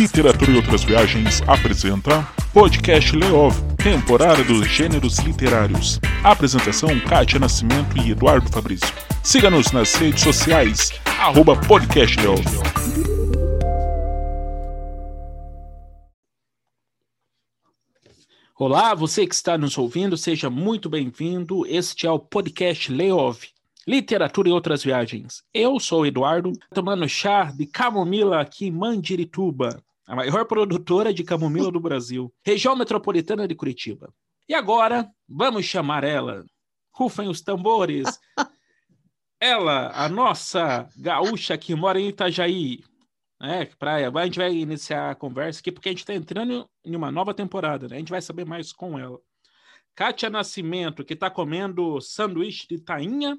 Literatura e Outras Viagens apresenta Podcast Leov, temporada dos gêneros literários. Apresentação Kátia Nascimento e Eduardo Fabrício. Siga-nos nas redes sociais, arroba Podcast Leov. Olá, você que está nos ouvindo, seja muito bem-vindo. Este é o podcast Leov, Literatura e Outras Viagens. Eu sou o Eduardo, tomando chá de camomila aqui em Mandirituba, a maior produtora de camomila do Brasil, região metropolitana de Curitiba. E agora, vamos chamar ela. Rufem os tambores. Ela, a nossa gaúcha que mora em Itajaí, é, praia. A gente vai iniciar a conversa aqui porque a gente está entrando em uma nova temporada, né? A gente vai saber mais com ela. Kátia Nascimento, que está comendo sanduíche de tainha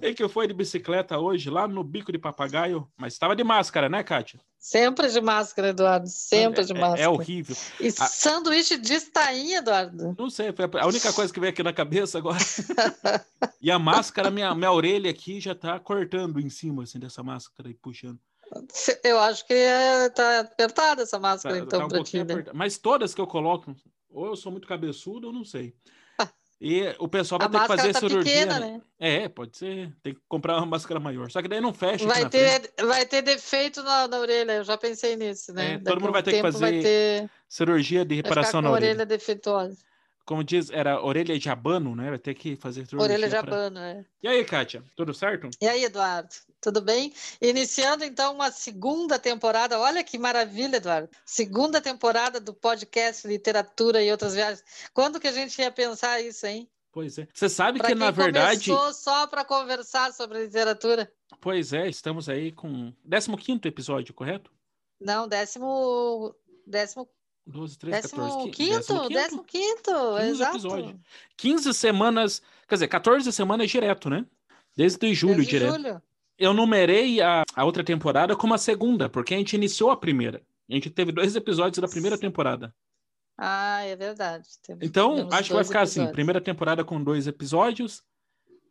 e que foi de bicicleta hoje lá no Bico de Papagaio, mas estava de máscara, né, Kátia? Sempre de máscara, Eduardo. Sempre de máscara. É, é horrível. E a... sanduíche de tainha, Eduardo? Não sei, foi a única coisa que veio aqui na cabeça agora. e a máscara, minha, minha orelha aqui já está cortando em cima, assim, dessa máscara e puxando. Eu acho que tá apertada essa máscara, tá, então, tá um ti, né? Mas todas que eu coloco, ou eu sou muito cabeçudo, ou não sei. E o pessoal vai a ter que fazer tá cirurgia. Pequena, né? É, pode ser. Tem que comprar uma máscara maior. Só que daí não fecha. Vai, ter, vai ter defeito na, na, orelha. Eu já pensei nisso, né? É, todo mundo vai ter que fazer ter... cirurgia de reparação na orelha. orelha defeituosa. Como diz, era orelha de abano, né? Vai ter que fazer. Orelha de abano, pra... é. E aí, Kátia? Tudo certo? E aí, Eduardo? Tudo bem? Iniciando então uma segunda temporada. Olha que maravilha, Eduardo. Segunda temporada do podcast Literatura e Outras Viagens. Quando que a gente ia pensar isso, hein? Pois é. Você sabe pra que, na verdade. Começou só para conversar sobre literatura. Pois é, estamos aí com 15 episódio, correto? Não, décimo. Décimo 12, 13, décimo 14, quinto, décimo quinto, 15 exato. Episódio. 15 semanas, quer dizer, 14 semanas direto, né? Desde julho Desde direto. Julho eu numerei a, a outra temporada como a segunda, porque a gente iniciou a primeira. A gente teve dois episódios da primeira temporada. Ah, é verdade. Temos, então, temos acho que vai ficar assim, episódios. assim: primeira temporada com dois episódios,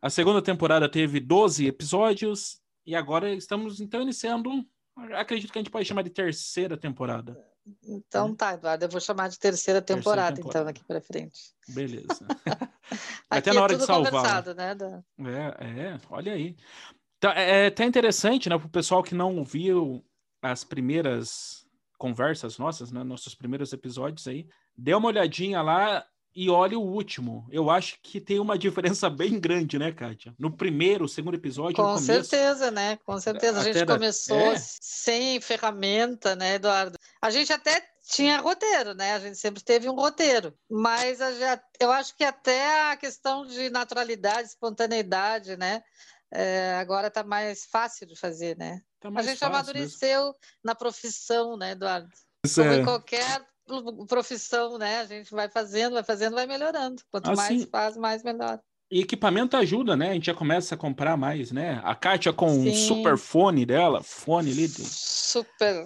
a segunda temporada teve 12 episódios, e agora estamos então iniciando. Acredito que a gente pode chamar de terceira temporada. Então né? tá, Eduardo, eu vou chamar de terceira temporada, terceira temporada. então, aqui para frente. Beleza. Até na hora é de salvar. Né, é, é, olha aí. Tá, é, é até interessante, né, para o pessoal que não viu as primeiras conversas nossas, né, nossos primeiros episódios aí, dê uma olhadinha lá e olhe o último. Eu acho que tem uma diferença bem grande, né, Kátia? No primeiro, segundo episódio. Com começo, certeza, né? Com certeza. A gente da... começou é. sem ferramenta, né, Eduardo? A gente até tinha roteiro, né? A gente sempre teve um roteiro, mas já, eu acho que até a questão de naturalidade, espontaneidade, né? é, agora está mais fácil de fazer, né? Tá a gente amadureceu mesmo. na profissão, né, Eduardo? Isso Como é. em qualquer profissão, né? A gente vai fazendo, vai fazendo, vai melhorando. Quanto assim, mais faz, mais melhor. E equipamento ajuda, né? A gente já começa a comprar mais, né? A Kátia com Sim. um super fone dela, fone ali. De, super.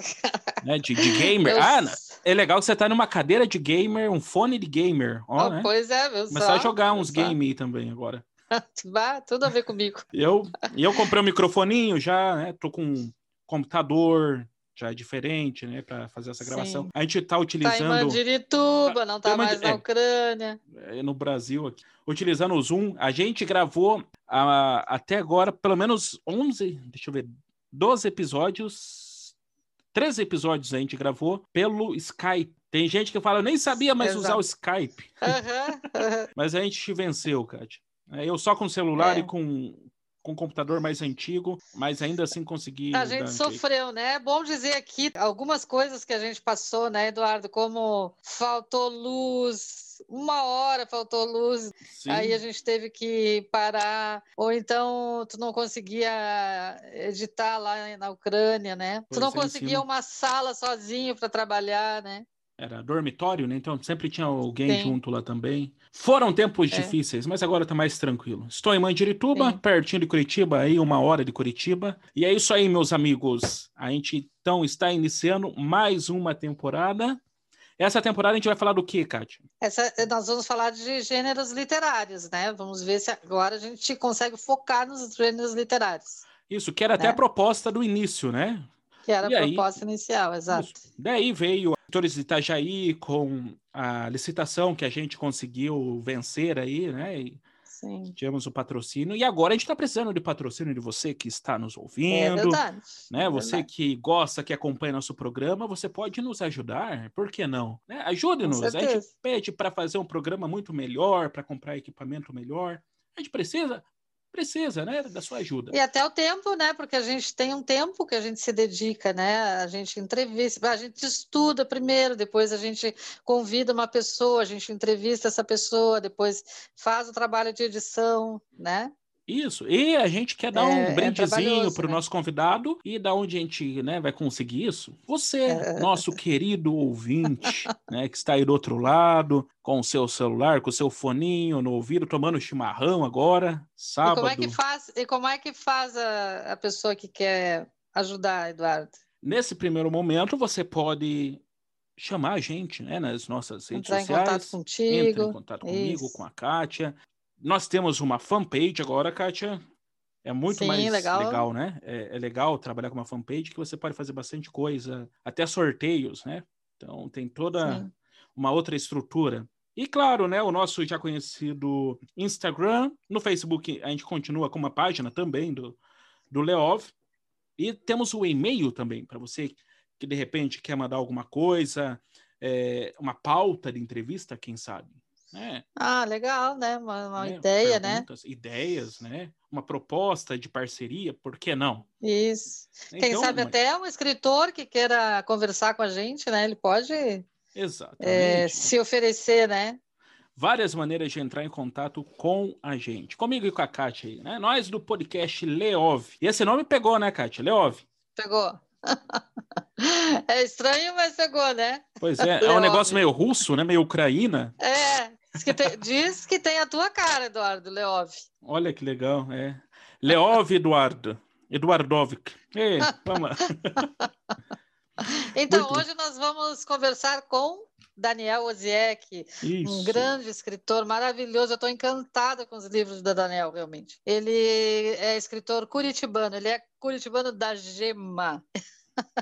Né? De, de gamer. Eu... Ah, é legal que você tá numa cadeira de gamer, um fone de gamer. Ó, oh, né? Pois é, meu Começar a jogar uns games também agora. Bah, tudo a ver comigo. Eu, eu comprei um microfoninho já, né? Tô com um computador, já é diferente, né, para fazer essa gravação. Sim. A gente está utilizando. Tá em Mandirituba, não está mais na é, Ucrânia. É, no Brasil aqui. Utilizando o Zoom, a gente gravou a, até agora pelo menos 11, deixa eu ver, 12 episódios, 13 episódios a gente gravou pelo Skype. Tem gente que fala, eu nem sabia mais Exato. usar o Skype. Uhum, Mas a gente venceu, Kátia. É, eu só com celular é. e com, com computador mais antigo, mas ainda assim consegui. A gente sofreu, né? É bom dizer aqui algumas coisas que a gente passou, né, Eduardo? Como faltou luz, uma hora faltou luz, Sim. aí a gente teve que parar, ou então tu não conseguia editar lá na Ucrânia, né? Pois tu não é, conseguia uma sala sozinho para trabalhar, né? Era dormitório, né? Então sempre tinha alguém Sim. junto lá também. Foram tempos é. difíceis, mas agora tá mais tranquilo. Estou em Mandirituba, Sim. pertinho de Curitiba, aí uma hora de Curitiba. E é isso aí, meus amigos. A gente então está iniciando mais uma temporada. Essa temporada a gente vai falar do que, Kátia? Essa, nós vamos falar de gêneros literários, né? Vamos ver se agora a gente consegue focar nos gêneros literários. Isso, que era até né? a proposta do início, né? Que era e a proposta inicial, exato. Isso. Daí veio Atores de Itajaí com a licitação que a gente conseguiu vencer aí, né? E Sim. Tivemos o patrocínio. E agora a gente está precisando de patrocínio de você que está nos ouvindo. É verdade. Né? É você verdade. que gosta, que acompanha nosso programa, você pode nos ajudar. Por que não? Né? Ajude-nos. A gente pede para fazer um programa muito melhor, para comprar equipamento melhor. A gente precisa precisa, né, da sua ajuda. E até o tempo, né, porque a gente tem um tempo que a gente se dedica, né, a gente entrevista, a gente estuda primeiro, depois a gente convida uma pessoa, a gente entrevista essa pessoa, depois faz o trabalho de edição, né? Isso. E a gente quer dar um é, é brindezinho é para o né? nosso convidado. E da onde a gente né, vai conseguir isso? Você, é... nosso querido ouvinte, né, que está aí do outro lado, com o seu celular, com o seu foninho no ouvido, tomando chimarrão agora, sábado. E como é que faz, e como é que faz a, a pessoa que quer ajudar, Eduardo? Nesse primeiro momento, você pode chamar a gente né, nas nossas redes Entrar sociais. Entrar em contato contigo. Entra em contato comigo, Isso. com a Kátia. Nós temos uma fanpage agora, Kátia. É muito Sim, mais legal, legal né? É, é, legal trabalhar com uma fanpage que você pode fazer bastante coisa, até sorteios, né? Então tem toda Sim. uma outra estrutura. E claro, né, o nosso já conhecido Instagram, no Facebook a gente continua com uma página também do, do Leov. E temos o e-mail também, para você que de repente quer mandar alguma coisa, é, uma pauta de entrevista, quem sabe. É. Ah, legal, né? Uma, uma é, ideia, né? Ideias, né? Uma proposta de parceria, por que não? Isso. Então, Quem sabe mas... até um escritor que queira conversar com a gente, né? Ele pode é, se oferecer, né? Várias maneiras de entrar em contato com a gente. Comigo e com a Kátia aí, né? Nós do podcast Leov. E esse nome pegou, né, Kátia? Leov. Pegou. É estranho, mas pegou, né? Pois é, é um negócio meio russo, né? Meio ucraína. É, Diz que, tem, diz que tem a tua cara, Eduardo Leov. Olha que legal, é. Leov Eduardo. Eduardovic. Ei, vamos lá. então, Muito... hoje nós vamos conversar com Daniel Oziek, um grande escritor maravilhoso. Eu estou encantada com os livros da Daniel, realmente. Ele é escritor curitibano, ele é curitibano da Gema.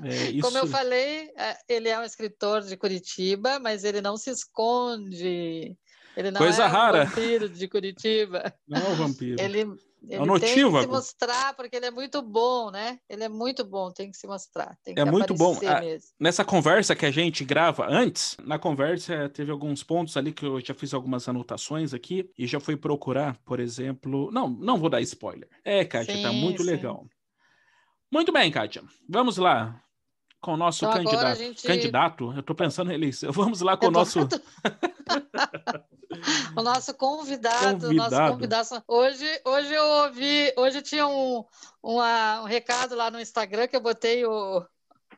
É, isso... Como eu falei, é, ele é um escritor de Curitiba, mas ele não se esconde ele não Coisa é rara. um vampiro de Curitiba. Não é um vampiro. Ele, ele é um tem que se mostrar porque ele é muito bom, né? Ele é muito bom, tem que se mostrar. é muito bom. A, nessa conversa que a gente grava antes, na conversa teve alguns pontos ali que eu já fiz algumas anotações aqui e já fui procurar, por exemplo. Não, não vou dar spoiler. É, Kátia, tá sim, tá muito sim. legal. Muito bem, Kátia. Vamos lá com o nosso então, candidato. Gente... Candidato, eu estou pensando em eleição. Vamos lá com o nosso. o nosso convidado, convidado. Nosso convidado. Hoje, hoje eu ouvi, hoje tinha um, uma, um recado lá no Instagram que eu botei o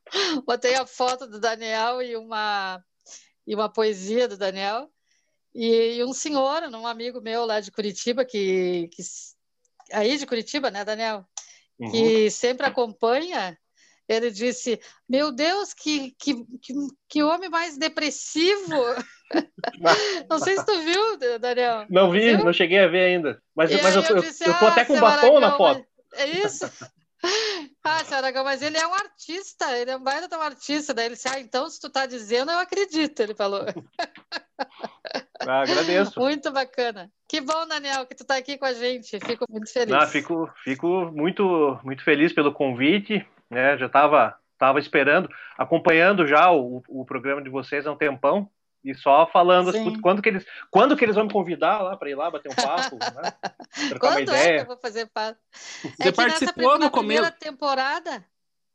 botei a foto do Daniel e uma e uma poesia do Daniel e, e um senhor, um amigo meu lá de Curitiba que, que aí de Curitiba, né, Daniel, uhum. que sempre acompanha ele disse: Meu Deus, que, que, que, que homem mais depressivo! não sei se tu viu, Daniel. Não vi, viu? não cheguei a ver ainda. Mas, mas eu, eu, disse, eu tô ah, até com batom na foto. É isso? Ah, seu Aragão, mas ele é um artista, ele é um baita de um artista. Daí ele disse, ah, então se tu tá dizendo, eu acredito, ele falou. Ah, agradeço. Muito bacana. Que bom, Daniel, que tu tá aqui com a gente. Fico muito feliz. Ah, fico, fico muito, muito feliz pelo convite né? Já estava tava esperando, acompanhando já o, o programa de vocês há um tempão e só falando assim, quando que eles quando que eles vão me convidar lá para ir lá bater um papo, né? Trocar quando uma ideia. É que eu vou fazer papo? Você é participou no começo temporada?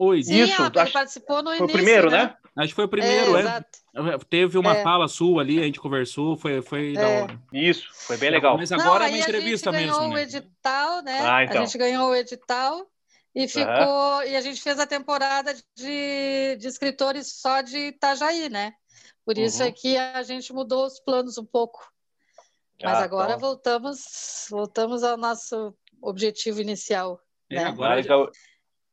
Oi, Sim, isso, acho, ele participou no início. Foi o primeiro, né? né? Acho que foi o primeiro, é. é. Teve uma é. fala sua ali, a gente conversou, foi, foi da é. hora. Isso, foi bem legal. Mas agora Não, é uma entrevista mesmo. A gente ganhou né? o edital, né? Ah, então. A gente ganhou o edital e ficou, uhum. e a gente fez a temporada de, de escritores só de Itajaí, né? Por isso uhum. é que a gente mudou os planos um pouco. Mas ah, agora então. voltamos, voltamos ao nosso objetivo inicial. É, né? agora já,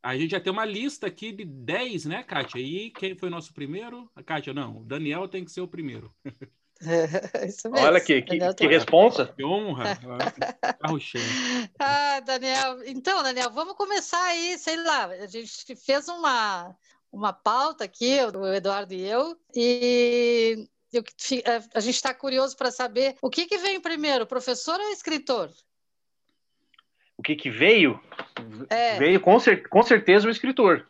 a gente já tem uma lista aqui de 10, né, Kátia? E quem foi o nosso primeiro? A Kátia, não, o Daniel tem que ser o primeiro. isso mesmo. Olha que, que, que responsa. Que honra. Carro cheio. Ah, Daniel. Então, Daniel, vamos começar aí, sei lá, a gente fez uma, uma pauta aqui, o Eduardo e eu, e eu, a gente está curioso para saber o que, que vem primeiro, professor ou escritor? O que, que veio? É. Veio com, cer com certeza o escritor.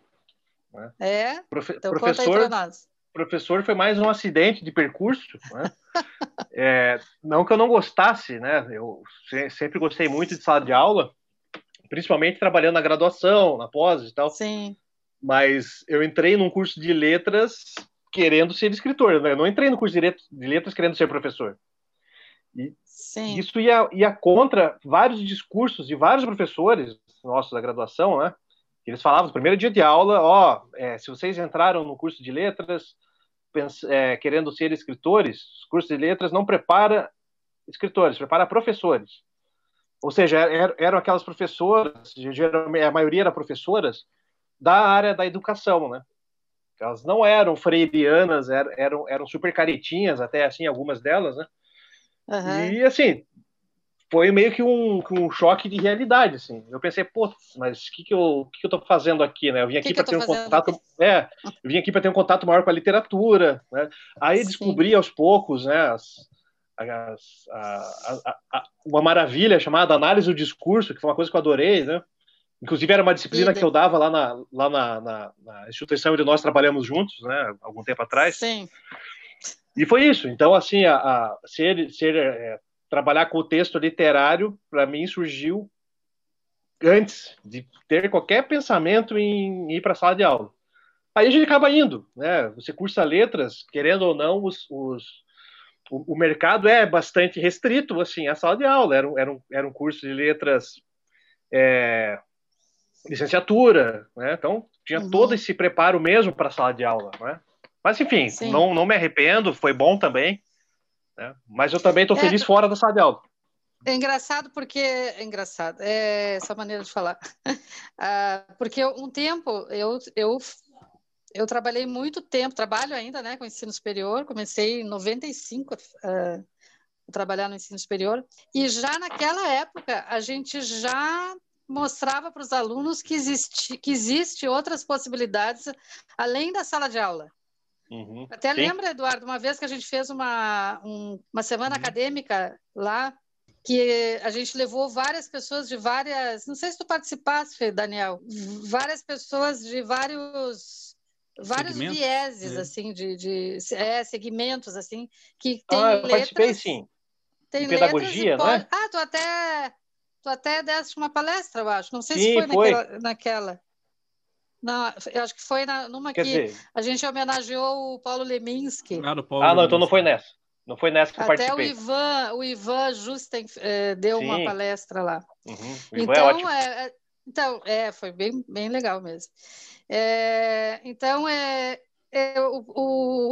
Né? É? Profe então, professor, professor foi mais um acidente de percurso. Né? é, não que eu não gostasse, né? Eu sempre gostei muito de sala de aula, principalmente trabalhando na graduação, na pós e tal. Sim. Mas eu entrei num curso de letras querendo ser escritor. Né? Eu não entrei no curso de letras querendo ser professor. E Sim. isso ia, ia contra vários discursos de vários professores nossos da graduação, né? Eles falavam no primeiro dia de aula, ó, é, se vocês entraram no curso de letras é, querendo ser escritores, o curso de letras não prepara escritores, prepara professores. Ou seja, er, eram aquelas professoras, geralmente a maioria eram professoras da área da educação, né? Elas não eram freirianas, eram, eram super caretinhas, até assim, algumas delas, né? Uhum. E assim, foi meio que um, um choque de realidade, assim. Eu pensei, pô, mas o que que eu, que, que eu tô fazendo aqui, né? Eu vim aqui para ter um contato, aqui? é, eu vim aqui para ter um contato maior com a literatura, né? Aí Sim. descobri aos poucos, né, as, as, a, a, a, uma maravilha chamada análise do discurso, que foi uma coisa que eu adorei, né? Inclusive era uma disciplina que eu dava lá na, lá na, na, na instituição onde nós trabalhamos juntos, né? Algum tempo atrás. Sim. E foi isso. Então, assim, a, a ser, ser é, trabalhar com o texto literário, para mim, surgiu antes de ter qualquer pensamento em ir para a sala de aula. Aí a gente acaba indo, né? Você cursa letras, querendo ou não, os, os o, o, mercado é bastante restrito, assim, a sala de aula. Era um, era um, era um curso de letras é, licenciatura, né? Então tinha uhum. todo esse preparo mesmo para a sala de aula, né? Mas enfim, não, não me arrependo, foi bom também. Né? Mas eu também estou é, feliz fora da sala de aula. É engraçado porque é engraçado, é essa maneira de falar. ah, porque um tempo eu, eu eu trabalhei muito tempo, trabalho ainda, né, com ensino superior. Comecei em 95 uh, a trabalhar no ensino superior e já naquela época a gente já mostrava para os alunos que existe que existe outras possibilidades além da sala de aula. Uhum, Até sim. lembra, Eduardo, uma vez que a gente fez uma, um, uma semana uhum. acadêmica lá, que a gente levou várias pessoas de várias. Não sei se tu participaste, Daniel, várias pessoas de vários. Vários segmentos? vieses, é. assim, de, de é, segmentos, assim, que tem ah, eu letras... participei, sim. Tem pedagogia, pode... né? Ah, tu até, tu até deste uma palestra, eu acho. Não sei sim, se foi, foi. Naquela, naquela. Não, eu acho que foi na, numa Quer que dizer... a gente homenageou o Paulo Leminski. Ah, Paulo ah não, então não foi nessa. Não foi nessa que Até participei. o Ivan, o Ivan Justen eh, deu Sim. uma palestra lá. Uhum. É então, é, é, então, é, foi bem, bem legal mesmo. É, então, é, é, o,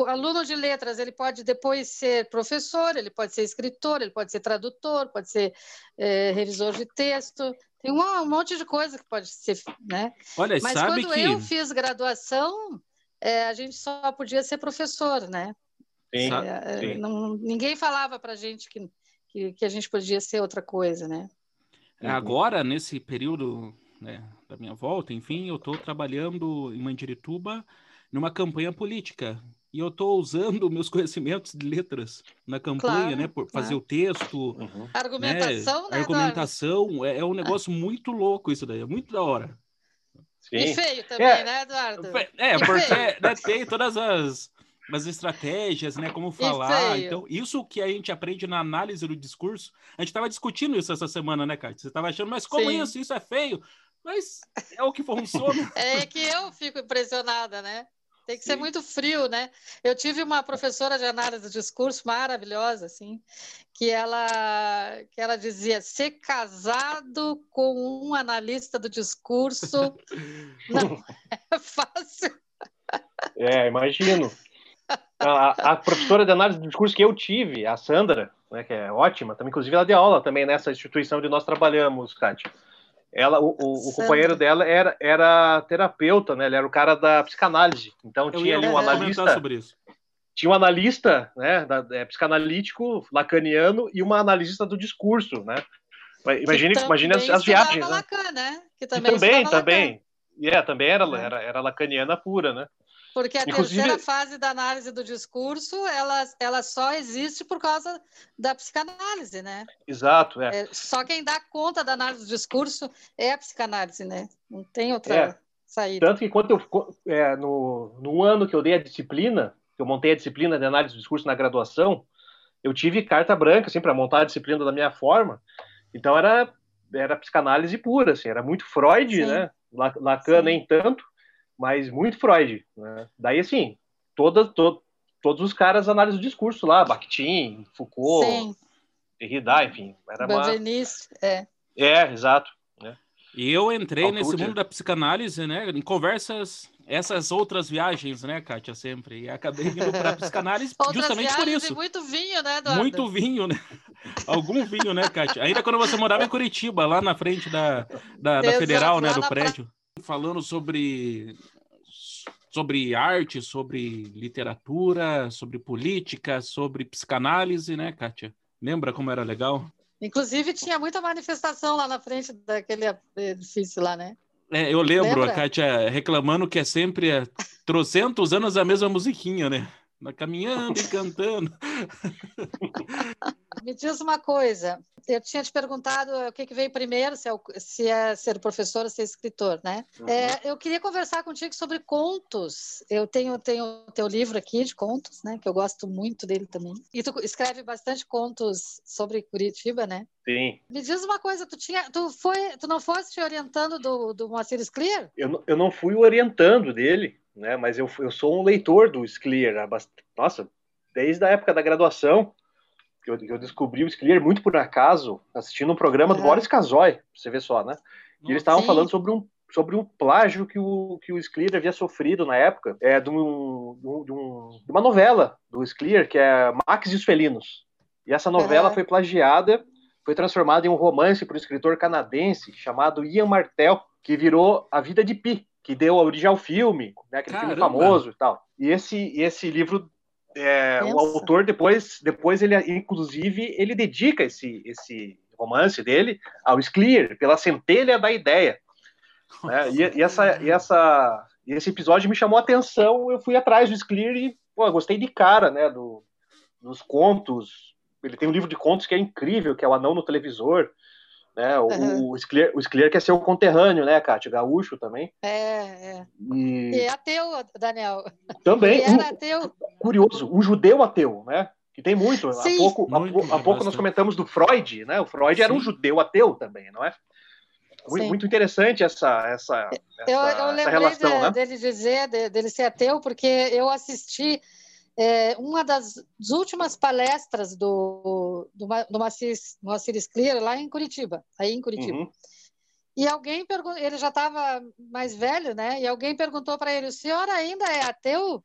o, aluno de letras ele pode depois ser professor, ele pode ser escritor, ele pode ser tradutor, pode ser é, revisor de texto, tem um, um, monte de coisa que pode ser, né? Olha, Mas sabe quando que... eu fiz graduação, é, a gente só podia ser professor, né? Sim, é, sim. Não, ninguém falava para a gente que, que, que, a gente podia ser outra coisa, né? É, agora, nesse período né, da minha volta, enfim, eu estou trabalhando em Mandirituba numa campanha política e eu estou usando meus conhecimentos de letras na campanha, claro, né? Por fazer claro. o texto. Uhum. Argumentação, né? Argumentação. É, é, um negócio muito louco isso daí, é muito da hora. Sim. E feio também, é, né, Eduardo? É, porque né, tem todas as, as estratégias, né? Como falar. Então, isso que a gente aprende na análise do discurso. A gente estava discutindo isso essa semana, né, Kátia? Você estava achando, mas como Sim. isso? Isso é feio. Mas é o que funciona. é que eu fico impressionada, né? Tem que Sim. ser muito frio, né? Eu tive uma professora de análise do discurso maravilhosa, assim, que ela, que ela dizia: ser casado com um analista do discurso não é fácil. É, imagino. A, a, professora de análise do discurso que eu tive, a Sandra, né, que é ótima, também, inclusive ela deu aula também nessa instituição onde nós trabalhamos, Kátia. Ela, o, o, o, companheiro dela era, era terapeuta, né? Ele era o cara da psicanálise. Então Eu tinha ali um analista. Sobre isso. Tinha um analista, né? Da, é, psicanalítico lacaniano e uma analista do discurso, né? Imagine, imagine as, as viagens. Lacan, né? Que também, que também, também, E é, também era, é. era, era lacaniana pura, né? Porque a Inclusive... terceira fase da análise do discurso, ela, ela só existe por causa da psicanálise, né? Exato, é. é só quem dá conta da análise do discurso é a psicanálise, né? Não tem outra é. saída. Tanto que quando eu, é, no, no ano que eu dei a disciplina, que eu montei a disciplina de análise do discurso na graduação, eu tive carta branca, assim, para montar a disciplina da minha forma. Então era, era psicanálise pura, assim, era muito Freud, Sim. né? Lacan Sim. nem tanto, mas muito Freud. Né? Daí, assim, toda, to, todos os caras analisam o discurso lá, Bakhtin, Foucault, Sim. Derrida, enfim. Era uma... é. É, exato. Né? E eu entrei nesse mundo da psicanálise, né, em conversas, essas outras viagens, né, Kátia, sempre. E acabei indo para a psicanálise justamente por isso. muito vinho, né, Eduardo? Muito vinho, né? Algum vinho, né, Kátia? Ainda quando você morava em Curitiba, lá na frente da, da, da Federal, né, do prédio. Pra falando sobre sobre arte, sobre literatura, sobre política, sobre psicanálise, né, Kátia? Lembra como era legal? Inclusive tinha muita manifestação lá na frente daquele edifício lá, né? É, eu lembro Lembra? a Kátia reclamando que é sempre há trocentos anos a mesma musiquinha, né? Caminhando e cantando. Me diz uma coisa, eu tinha te perguntado o que, que veio primeiro, se é, o, se é ser professor ou ser escritor, né? Uhum. É, eu queria conversar contigo sobre contos. Eu tenho tenho teu livro aqui de contos, né? Que eu gosto muito dele também. E tu escreve bastante contos sobre Curitiba, né? Sim. Me diz uma coisa, tu tinha, tu foi, tu não foste orientando do, do Moacir Scliar? Eu, eu não fui orientando dele, né? Mas eu, eu sou um leitor do Scliar, nossa, desde a época da graduação que eu, eu, descobri o Skiller muito por acaso, assistindo um programa do Boris Casoy, você vê só, né? E eles estavam falando sobre um, sobre um plágio que o, que o havia sofrido na época, é, de, um, de, um, de uma novela do Skiller, que é Max e os Felinos. E essa novela uhum. foi plagiada, foi transformada em um romance para um escritor canadense chamado Ian Martel, que virou A Vida de Pi, que deu origem ao filme, né, aquele Caramba. filme famoso e tal. E esse, esse livro é, o autor depois, depois ele, inclusive, ele dedica esse, esse romance dele ao Sclear, pela centelha da ideia. Né? E, e, essa, e, essa, e esse episódio me chamou a atenção, eu fui atrás do Sclear e pô, gostei de cara né, do, dos contos. Ele tem um livro de contos que é incrível, que é o Anão no Televisor. Né? O, uhum. o, Scler, o Scler quer ser o conterrâneo, né, Kátia? Gaúcho também. É, é. E, e é ateu, Daniel. Também. Um, ateu. Curioso, um judeu ateu, né? Que tem muito. Sim. Há pouco, muito, há, há pouco nós comentamos do Freud, né? O Freud Sim. era um judeu ateu também, não é? Muito, muito interessante essa, essa, eu, essa, eu essa relação, de, né? dele dizer, de, dele ser ateu, porque eu assisti é, uma das, últimas palestras do, do, do Moacir, Moacir Scler lá em Curitiba, aí em Curitiba. Uhum. E alguém perguntou, ele já estava mais velho, né? E alguém perguntou para ele: o senhor ainda é ateu?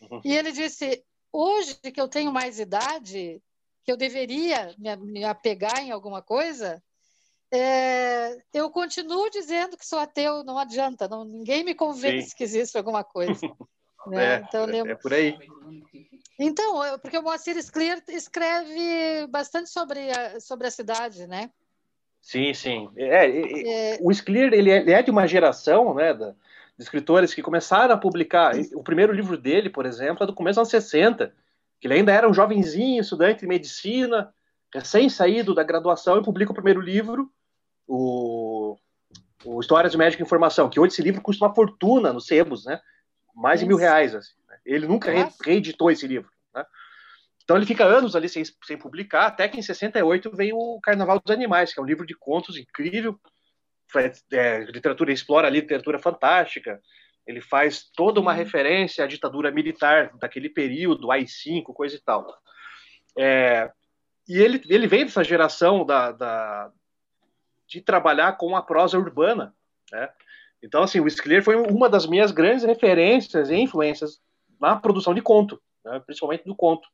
Uhum. E ele disse: hoje que eu tenho mais idade, que eu deveria me, me apegar em alguma coisa, é, eu continuo dizendo que sou ateu, não adianta, não, ninguém me convence Sim. que existe alguma coisa. Né? É, então, lembro... é por aí. Então, porque o Moacir Scler escreve bastante sobre a, sobre a cidade, né? Sim, sim. É, é... O Scler ele é, ele é, de uma geração né, da, de escritores que começaram a publicar. O primeiro livro dele, por exemplo, é do começo dos anos 60, que ele ainda era um jovenzinho, estudante de medicina, recém-saído da graduação, e publica o primeiro livro, o, o Histórias de Médico e Informação, que hoje esse livro custa uma fortuna nos sebos, né? mais de mil reais. Assim? Ele nunca re reeditou esse livro. Né? Então ele fica anos ali sem, sem publicar, até que em 68 veio o Carnaval dos Animais, que é um livro de contos incrível. É, literatura explora ali literatura fantástica. Ele faz toda uma referência à ditadura militar daquele período, AI-5, coisa e tal. É, e ele, ele veio dessa geração da, da, de trabalhar com a prosa urbana, né? Então, assim, o Skler foi uma das minhas grandes referências e influências na produção de conto, né, principalmente do conto.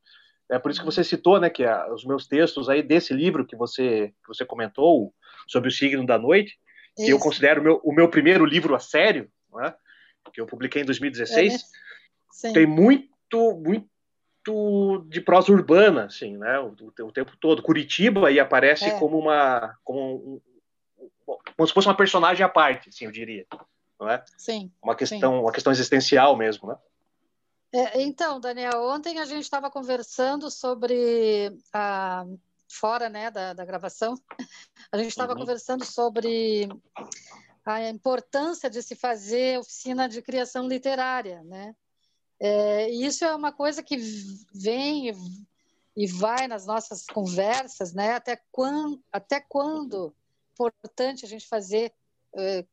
É por isso que você citou, né, que a, os meus textos aí desse livro que você, que você comentou sobre o signo da noite, isso. que eu considero o meu, o meu primeiro livro a sério, né, que eu publiquei em 2016, é, tem muito, muito de prosa urbana, assim, né, o, o, o tempo todo. Curitiba aí aparece é. como uma, como um, como se fosse uma personagem à parte, assim, eu diria. não é? Sim. Uma questão, sim. uma questão existencial mesmo, né? É, então, Daniel, ontem a gente estava conversando sobre a fora, né, da, da gravação, a gente estava uhum. conversando sobre a importância de se fazer oficina de criação literária, né? É, isso é uma coisa que vem e vai nas nossas conversas, né? Até quando, até quando importante a gente fazer uh,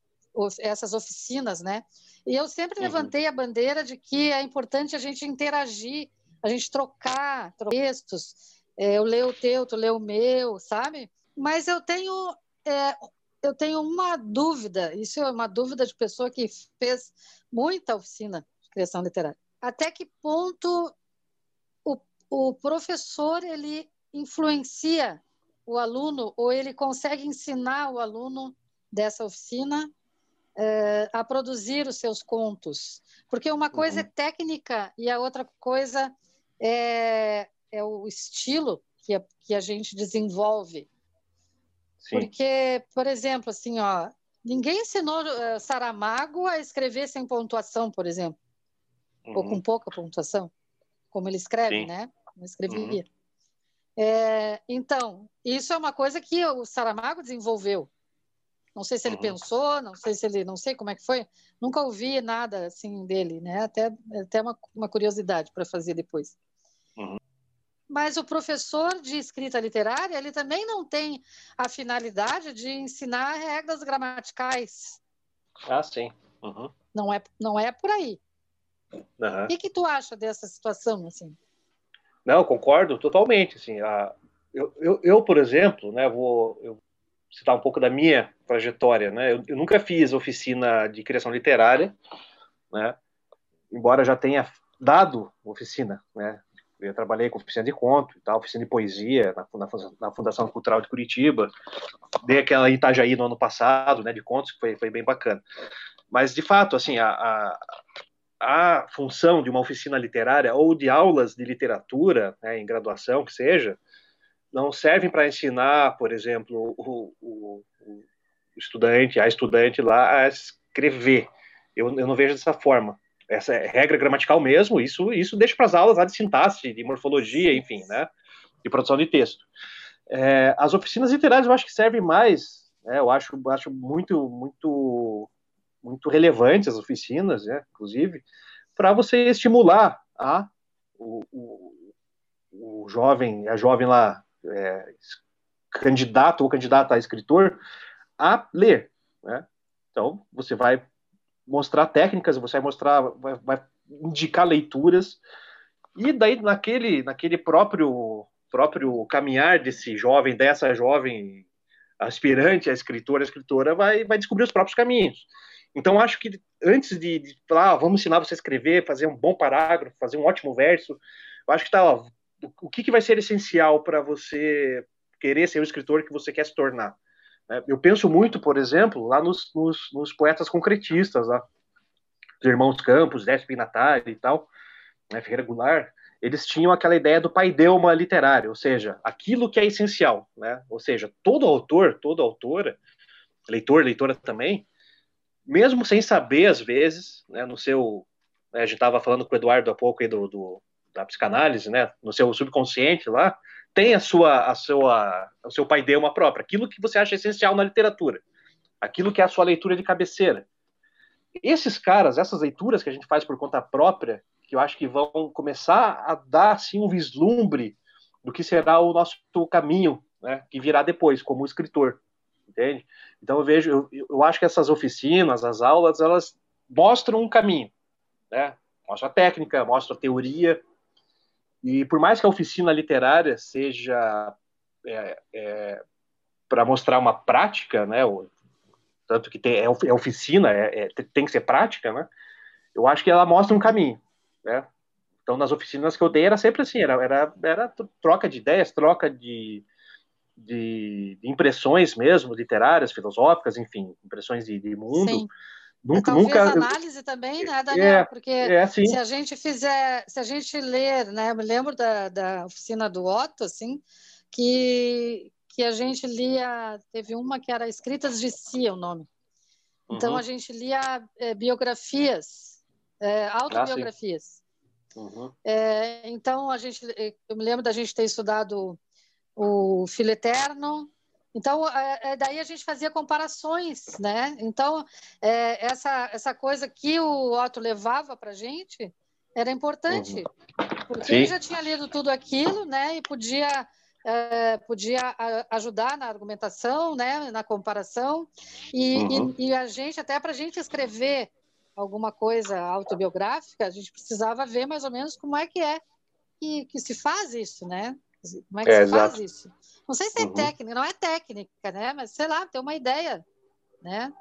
essas oficinas, né? E eu sempre uhum. levantei a bandeira de que é importante a gente interagir, a gente trocar textos. É, eu leio o teu, tu lê o meu, sabe? Mas eu tenho é, eu tenho uma dúvida. Isso é uma dúvida de pessoa que fez muita oficina de criação literária. Até que ponto o, o professor ele influencia o aluno ou ele consegue ensinar o aluno dessa oficina é, a produzir os seus contos? Porque uma coisa é uhum. é técnica e a outra coisa é, é o estilo que a, que a gente desenvolve. Sim. Porque, por exemplo, assim, ó, ninguém ensinou uh, Saramago a escrever sem pontuação, por exemplo, uhum. ou com pouca pontuação, como ele escreve, Sim. né? Não escrevia. Uhum. É, então, isso é uma coisa que o Saramago desenvolveu. Não sei se ele uhum. pensou, não sei se ele, não sei como é que foi. Nunca ouvi nada assim dele, né? Até até uma, uma curiosidade para fazer depois. Uhum. Mas o professor de escrita literária, ele também não tem a finalidade de ensinar regras gramaticais. Ah, sim. Uhum. Não é não é por aí. O que, que tu acha dessa situação, assim? Não, concordo totalmente. Assim, a, eu, eu, eu, por exemplo, né, vou eu citar um pouco da minha trajetória. Né? Eu, eu, nunca fiz oficina de criação literária, né? embora já tenha dado oficina. Né? Eu trabalhei com oficina de conto e tal, oficina de poesia na, na, na, Fundação Cultural de Curitiba. Dei aquela Itajaí no ano passado, né, de contos, que foi, foi bem bacana. Mas, de fato, assim, a, a, a função de uma oficina literária ou de aulas de literatura, né, em graduação, que seja, não servem para ensinar, por exemplo, o, o, o, estudante, a estudante lá a escrever. Eu, eu não vejo dessa forma. Essa é regra gramatical mesmo, isso, isso deixa para as aulas lá de sintaxe, de morfologia, enfim, né, de produção de texto. É, as oficinas literárias eu acho que servem mais, né, eu acho, acho muito, muito, muito relevantes as oficinas, né, inclusive, para você estimular a, o, o, o jovem, a jovem lá é, candidato ou candidata a escritor a ler. Né? Então, você vai mostrar técnicas, você vai mostrar, vai, vai, indicar leituras, e daí naquele, naquele próprio, próprio caminhar desse jovem, dessa jovem aspirante a escritora, a escritora vai, vai descobrir os próprios caminhos. Então, acho que antes de, de falar, ah, vamos ensinar você a escrever, fazer um bom parágrafo, fazer um ótimo verso, eu acho que tá, ó, o que, que vai ser essencial para você querer ser o escritor que você quer se tornar? Né? Eu penso muito, por exemplo, lá nos, nos, nos poetas concretistas, lá, os irmãos Campos, Décio e tal, né, Ferreira Goulart, eles tinham aquela ideia do paideuma literário, ou seja, aquilo que é essencial, né? Ou seja, todo autor, toda autora, leitor, leitora também, mesmo sem saber às vezes, né, no seu, né, a gente estava falando com o Eduardo há pouco aí do, do da psicanálise, né, no seu subconsciente lá, tem a sua, a sua, o seu pai uma própria, aquilo que você acha essencial na literatura, aquilo que é a sua leitura de cabeceira. Esses caras, essas leituras que a gente faz por conta própria, que eu acho que vão começar a dar assim um vislumbre do que será o nosso caminho, né, que virá depois como escritor, entende? Então eu vejo, eu, eu acho que essas oficinas, as aulas, elas mostram um caminho, né? Mostra a técnica, mostra a teoria, e por mais que a oficina literária seja é, é, para mostrar uma prática, né, tanto que tem, é, é oficina, é, é, tem que ser prática, né, eu acho que ela mostra um caminho. Né? Então, nas oficinas que eu dei, era sempre assim: era, era, era troca de ideias, troca de, de, de impressões mesmo, literárias, filosóficas, enfim, impressões de, de mundo. Sim Nunca, Talvez nunca... análise também, né, Daniel? É, Porque é, se a gente fizer, se a gente ler, né, eu me lembro da, da oficina do Otto, assim, que, que a gente lia, teve uma que era Escritas de Si, o nome. Então uhum. a gente lia é, biografias, é, autobiografias. Ah, uhum. é, então a gente, é, eu me lembro da gente ter estudado o Filho Eterno. Então é, é, daí a gente fazia comparações, né? Então essa essa coisa que o Otto levava para gente era importante, uhum. porque Sim. ele já tinha lido tudo aquilo, né? E podia é, podia ajudar na argumentação, né, na comparação, e, uhum. e, e a gente, até para a gente escrever alguma coisa autobiográfica, a gente precisava ver mais ou menos como é que é que, que se faz isso, né? Como é que é, se exato. faz isso? Não sei se é uhum. técnica, não é técnica, né? Mas sei lá, tem uma ideia, né?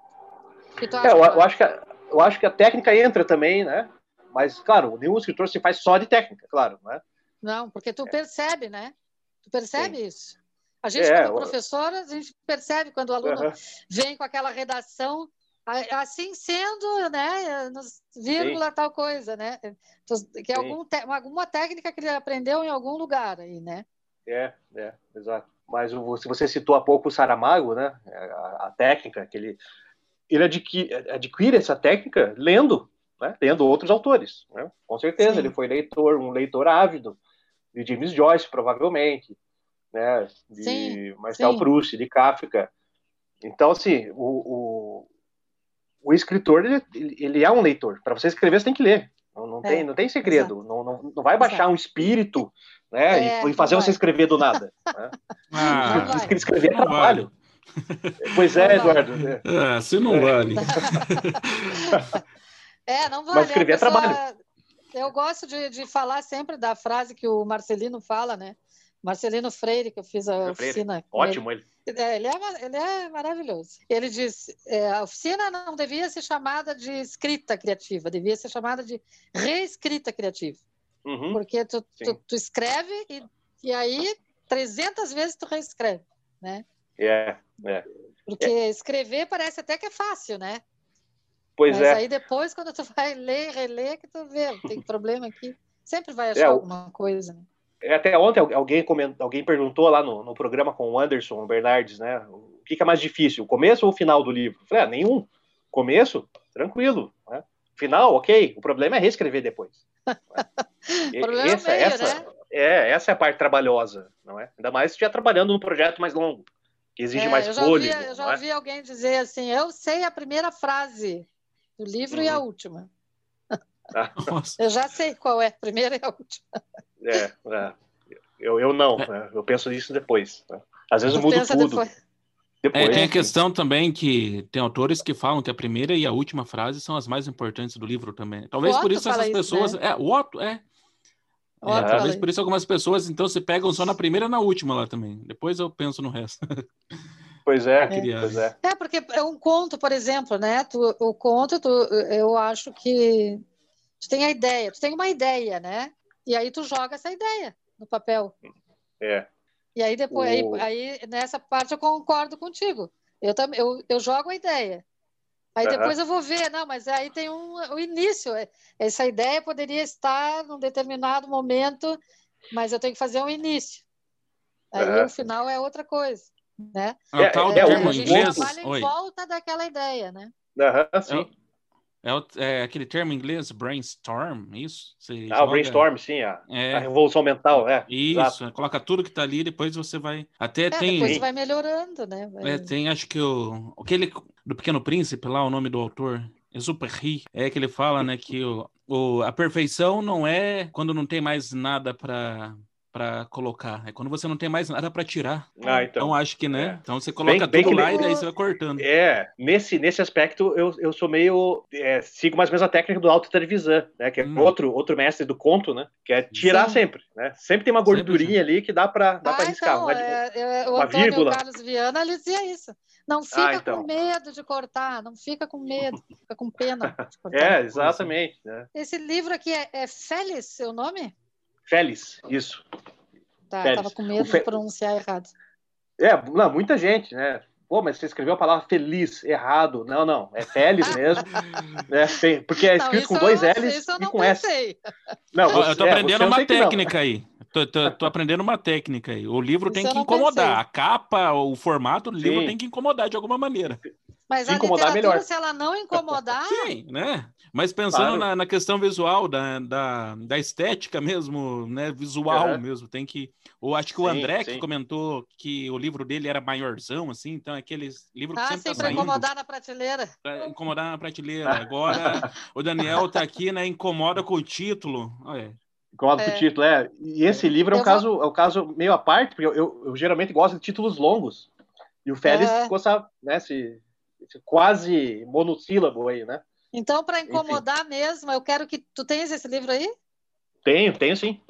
É, eu, eu, acho que a, eu acho que a técnica entra também, né? Mas, claro, nenhum escritor se faz só de técnica, claro, né? Não, porque tu é. percebe, né? Tu percebe Sim. isso? A gente, é, como professora, a gente percebe quando o aluno uhum. vem com aquela redação, assim sendo, né, vírgula, Sim. tal coisa, né? Que é algum alguma técnica que ele aprendeu em algum lugar aí, né? É, é, exato. Mas se você citou há pouco o Saramago, né, a, a técnica que ele ele adquire, adquire essa técnica lendo, né, lendo outros autores, né? Com certeza, Sim. ele foi leitor, um leitor ávido, de James Joyce, provavelmente, né? De sim, Marcel sim. Proust, de Kafka. Então, assim, o, o, o escritor, ele, ele, é um leitor. Para você escrever, você tem que ler. Não, não, é, tem, não tem segredo. Não, não, não, vai baixar exato. um espírito né, é, e, fazer você escrever do nada. Né? Ah, escrever é trabalho. Pois é, Eduardo. Né? Ah, se não vale. É, não vale. Mas escrever pessoa... é trabalho. Eu gosto de, de falar sempre da frase que o Marcelino fala, né? Marcelino Freire, que eu fiz a oficina. Ótimo ele. É, ele, é, ele é maravilhoso. Ele diz: é, a oficina não devia ser chamada de escrita criativa, devia ser chamada de reescrita criativa. Uhum. Porque tu, tu, tu, escreve e, e aí 300 vezes tu reescreve, né? É, é. Porque é. escrever parece até que é fácil, né? Pois Mas é. aí depois, quando tu vai ler, reler, que tu vê, tem problema aqui. Sempre vai achar é, alguma coisa. Né? É, até ontem alguém, comentou, alguém perguntou lá no, no programa com o Anderson Bernardes, né? O que, que, é mais difícil, o começo ou o final do livro? Eu falei, ah, nenhum. Começo, tranquilo. Né? Final, ok. O problema é reescrever depois. problema essa, meio, essa, né? é, essa é a parte trabalhosa, não é? Ainda mais se estiver trabalhando num projeto mais longo, que exige é, mais fôlego. eu já ouvi é? alguém dizer assim, eu sei a primeira frase do livro uhum. e a uhum. última. Ah. eu já sei qual é a primeira e a última. É, é. Eu, eu não, é. né? eu penso nisso depois. Né? Às vezes eu mudo tudo. Depois. Depois, é, tem a questão também que tem autores que falam que a primeira e a última frase são as mais importantes do livro também. Talvez por isso essas pessoas. Isso, né? É, o Otto, é. É talvez por isso algumas pessoas então se pegam só na primeira e na última lá também. Depois eu penso no resto. Pois é, é. Pois é. É, porque é um conto, por exemplo, né? Tu, o conto, tu, eu acho que tu tem a ideia, tu tem uma ideia, né? E aí tu joga essa ideia no papel. É. E aí depois, o... aí, aí, nessa parte eu concordo contigo. Eu também, eu, eu jogo a ideia. Aí uhum. depois eu vou ver, não, mas aí tem um, o início. Essa ideia poderia estar num determinado momento, mas eu tenho que fazer um início. Aí uhum. o final é outra coisa né? É, tal é, termo é, em inglês. trabalha em volta daquela ideia, né? Uhum, sim. É, é, aquele termo em inglês, brainstorm, isso? Você ah, joga... o brainstorm, sim, a, é. a, revolução mental, é. Isso, exato. coloca tudo que tá ali, depois você vai. Até é, tem. Depois vai melhorando, né? Vai... É, tem, acho que o. Aquele do Pequeno Príncipe, lá, o nome do autor. Exuperry, é que ele fala, né, que o, o, a perfeição não é quando não tem mais nada para para colocar. É quando você não tem mais nada para tirar. Ah, então. então acho que, né? É. Então você coloca bem, tudo bem lá e daí você vai cortando. É, nesse, nesse aspecto eu, eu sou meio. É, sigo mais ou menos a técnica do Alto Trevisan, né? Que é hum. outro, outro mestre do conto, né? Que é tirar Sim. sempre, né? Sempre tem uma gordurinha ali que dá para dá ah, arriscar. Então, uma, é, é, o uma Antônio vírgula. Carlos Viana ele dizia isso. Não fica ah, então. com medo de cortar, não fica com medo, fica com pena de cortar. É, exatamente. Né? Esse livro aqui é, é Félix, seu nome? Félix, isso. Tá, Félix. tava com medo Fe... de pronunciar errado. É, não, muita gente, né? Pô, mas você escreveu a palavra feliz errado. Não, não, é Félix mesmo. né? Porque é escrito não, com dois eu, L's e com pensei. S. Não, você, eu tô aprendendo é, uma técnica aí. Tô, tô, tô, aprendendo uma técnica aí. O livro tem que incomodar. Pensei. A capa, o formato do livro Sim. tem que incomodar de alguma maneira. Mas se a incomodar, melhor. se ela não incomodar. Sim, né? Mas pensando claro. na, na, questão visual, da, da, da, estética mesmo, né? Visual uhum. mesmo, tem que. Ou acho que sim, o André sim. que comentou que o livro dele era maiorzão, assim, então é aqueles livros que ah, sempre sim, tá para incomodar na prateleira. Para incomodar na prateleira. Agora o Daniel tá aqui, né? Incomoda com o título. Olha. Incomoda é. com o título, é. E esse livro é um, caso, vou... é um caso meio à parte, porque eu, eu, eu, geralmente gosto de títulos longos. E o Félix é. ficou, né, se, se quase monossílabo aí, né? Então, para incomodar Enfim. mesmo, eu quero que. Tu tens esse livro aí? Tenho, tenho sim.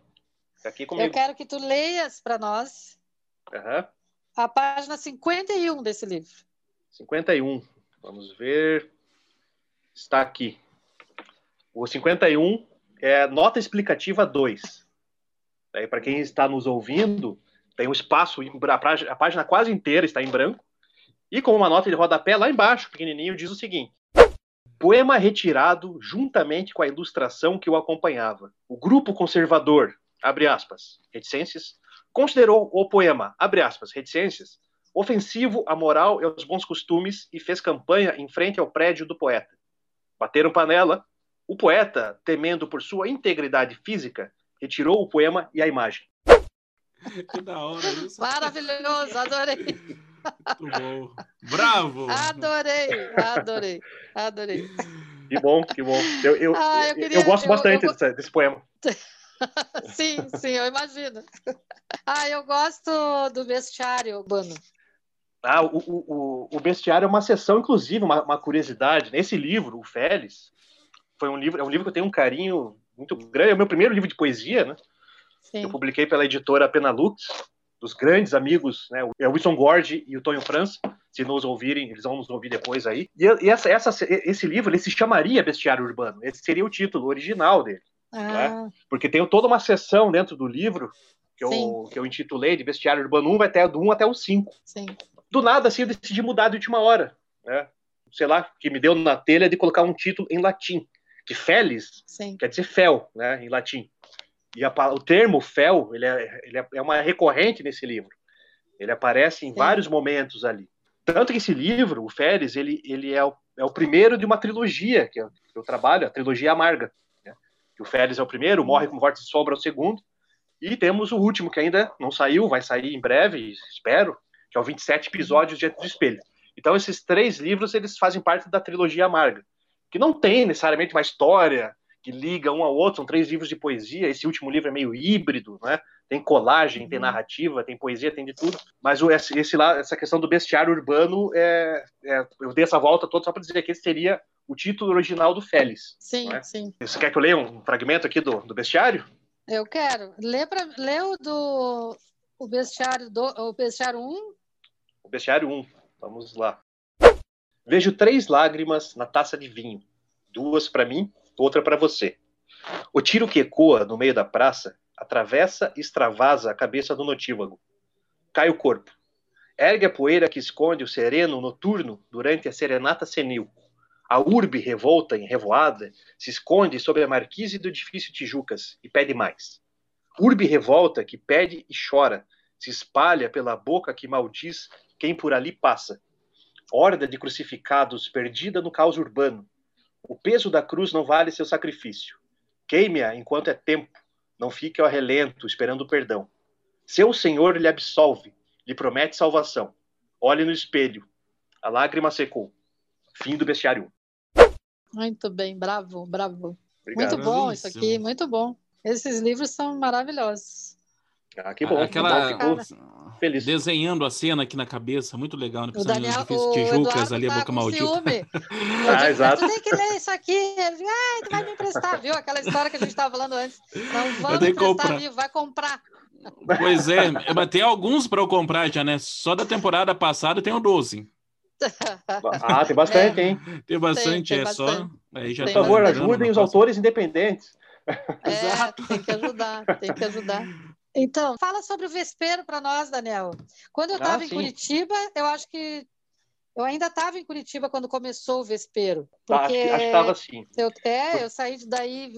Tá aqui comigo. Eu quero que tu leias para nós uhum. a página 51 desse livro. 51. Vamos ver. Está aqui. O 51 é nota explicativa 2. Aí, para quem está nos ouvindo, tem um espaço, a página quase inteira está em branco. E com uma nota de rodapé lá embaixo, pequenininho, diz o seguinte: Poema retirado juntamente com a ilustração que o acompanhava. O grupo conservador, abre aspas, reticências, considerou o poema, abre aspas, reticências, ofensivo à moral e aos bons costumes e fez campanha em frente ao prédio do poeta. Bateram panela. O poeta, temendo por sua integridade física, retirou o poema e a imagem. Que da hora isso. Maravilhoso, adorei. Muito bom. Bravo! Adorei, adorei, adorei. Que bom, que bom. Eu, eu, ah, eu, queria, eu gosto eu, bastante eu... Desse, desse, poema. sim, sim, eu imagino. Ah, eu gosto do bestiário urbano. Ah, o, o, o bestiário é uma sessão, inclusive, uma, uma curiosidade. Nesse livro, o Félix, foi um livro, é um livro que eu tenho um carinho muito grande. É o meu primeiro livro de poesia, né? Sim. Eu publiquei pela editora Penalux dos grandes amigos, né? É o Wilson Gord e o Tonho França. Se nos ouvirem, eles vão nos ouvir depois aí. E, essa, essa, esse livro ele se chamaria Bestiário Urbano. Esse seria o título original dele. Ah. Né? Porque tem toda uma seção dentro do livro que eu, que eu intitulei de Bestiário Urbano 1, vai até do 1 até o 5. Sim. Do nada, assim, eu decidi mudar de última hora. Né? Sei lá, que me deu na telha de colocar um título em latim. Que Felis quer dizer fel, né, em latim. E a, o termo fel, ele é, ele é, é, uma recorrente nesse livro. Ele aparece em Sim. vários momentos ali. Tanto que esse livro, o Félix, ele, ele é, o, é o primeiro de uma trilogia que eu, que eu trabalho, a trilogia amarga. Né? O Félix é o primeiro, Morre com Morte de Sombra é o segundo, e temos o último, que ainda não saiu, vai sair em breve, espero, que é o 27 episódios diante do espelho. Então, esses três livros, eles fazem parte da trilogia amarga, que não tem necessariamente uma história que liga um ao outro, são três livros de poesia. Esse último livro é meio híbrido, né? Tem colagem, tem uhum. narrativa, tem poesia, tem de tudo. Mas o, esse, esse lá, essa questão do bestiário urbano, é, é, eu dei essa volta toda só para dizer que esse seria o título original do Félix. Sim, é? sim. Você quer que eu leia um fragmento aqui do, do bestiário? Eu quero. Lê, pra, lê o do o bestiário, do, o bestiário 1. O bestiário 1. Vamos lá. Vejo três lágrimas na taça de vinho. Duas para mim outra para você. O tiro que ecoa no meio da praça atravessa e extravasa a cabeça do notívago. Cai o corpo. Ergue a poeira que esconde o sereno noturno durante a serenata senil. A urbe revolta em revoada se esconde sob a marquise do edifício Tijucas e pede mais. Urbe revolta que pede e chora, se espalha pela boca que maldiz quem por ali passa. Horda de crucificados perdida no caos urbano, o peso da cruz não vale seu sacrifício. Queime-a enquanto é tempo, não fique ao relento, esperando perdão. Seu Senhor lhe absolve, lhe promete salvação. Olhe no espelho. A lágrima secou. Fim do bestiário. Muito bem, bravo, bravo. Obrigado. Muito bom isso aqui, muito bom. Esses livros são maravilhosos. Ah, que bom. Aquela, feliz. Desenhando a cena aqui na cabeça, muito legal, né? O Daniel, o Tijucas ali, a tá boca maldita. ah, exato. Tu tem que ler isso aqui. Ele, ah, tu vai me emprestar, viu? Aquela história que a gente estava falando antes. Não vamos emprestar, viu? Vai comprar. Pois é, mas tem alguns para eu comprar já, né? Só da temporada passada tem o 12. Ah, tem bastante, é. hein? Tem bastante, tem, tem é bastante. só. Aí já Por tá favor, ajudem os autores independentes. É, Exato. tem que ajudar, tem que ajudar. Então, fala sobre o vespeiro para nós, Daniel. Quando eu estava ah, em Curitiba, eu acho que eu ainda estava em Curitiba quando começou o vespeiro. Porque ah, acho que estava sim. Eu, é, eu saí daí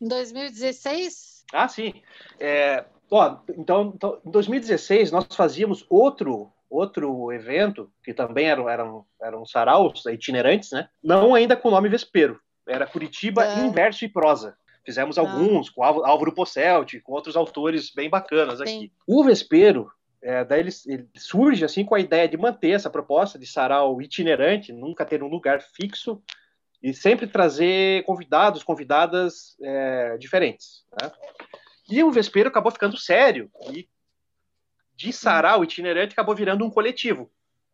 em 2016. Ah, sim. É, ó, então, então, em 2016 nós fazíamos outro outro evento, que também eram, eram, eram saraus itinerantes, né? Não ainda com o nome Vespero. Era Curitiba é. em verso e prosa. Fizemos ah. alguns com Álvaro Posselt, com outros autores bem bacanas Sim. aqui. O Vespero, é, daí ele, ele, surge assim com a ideia de manter essa proposta de sarau itinerante, nunca ter um lugar fixo e sempre trazer convidados, convidadas é, diferentes. Né? E o Vespero acabou ficando sério e de sarau itinerante acabou virando um coletivo,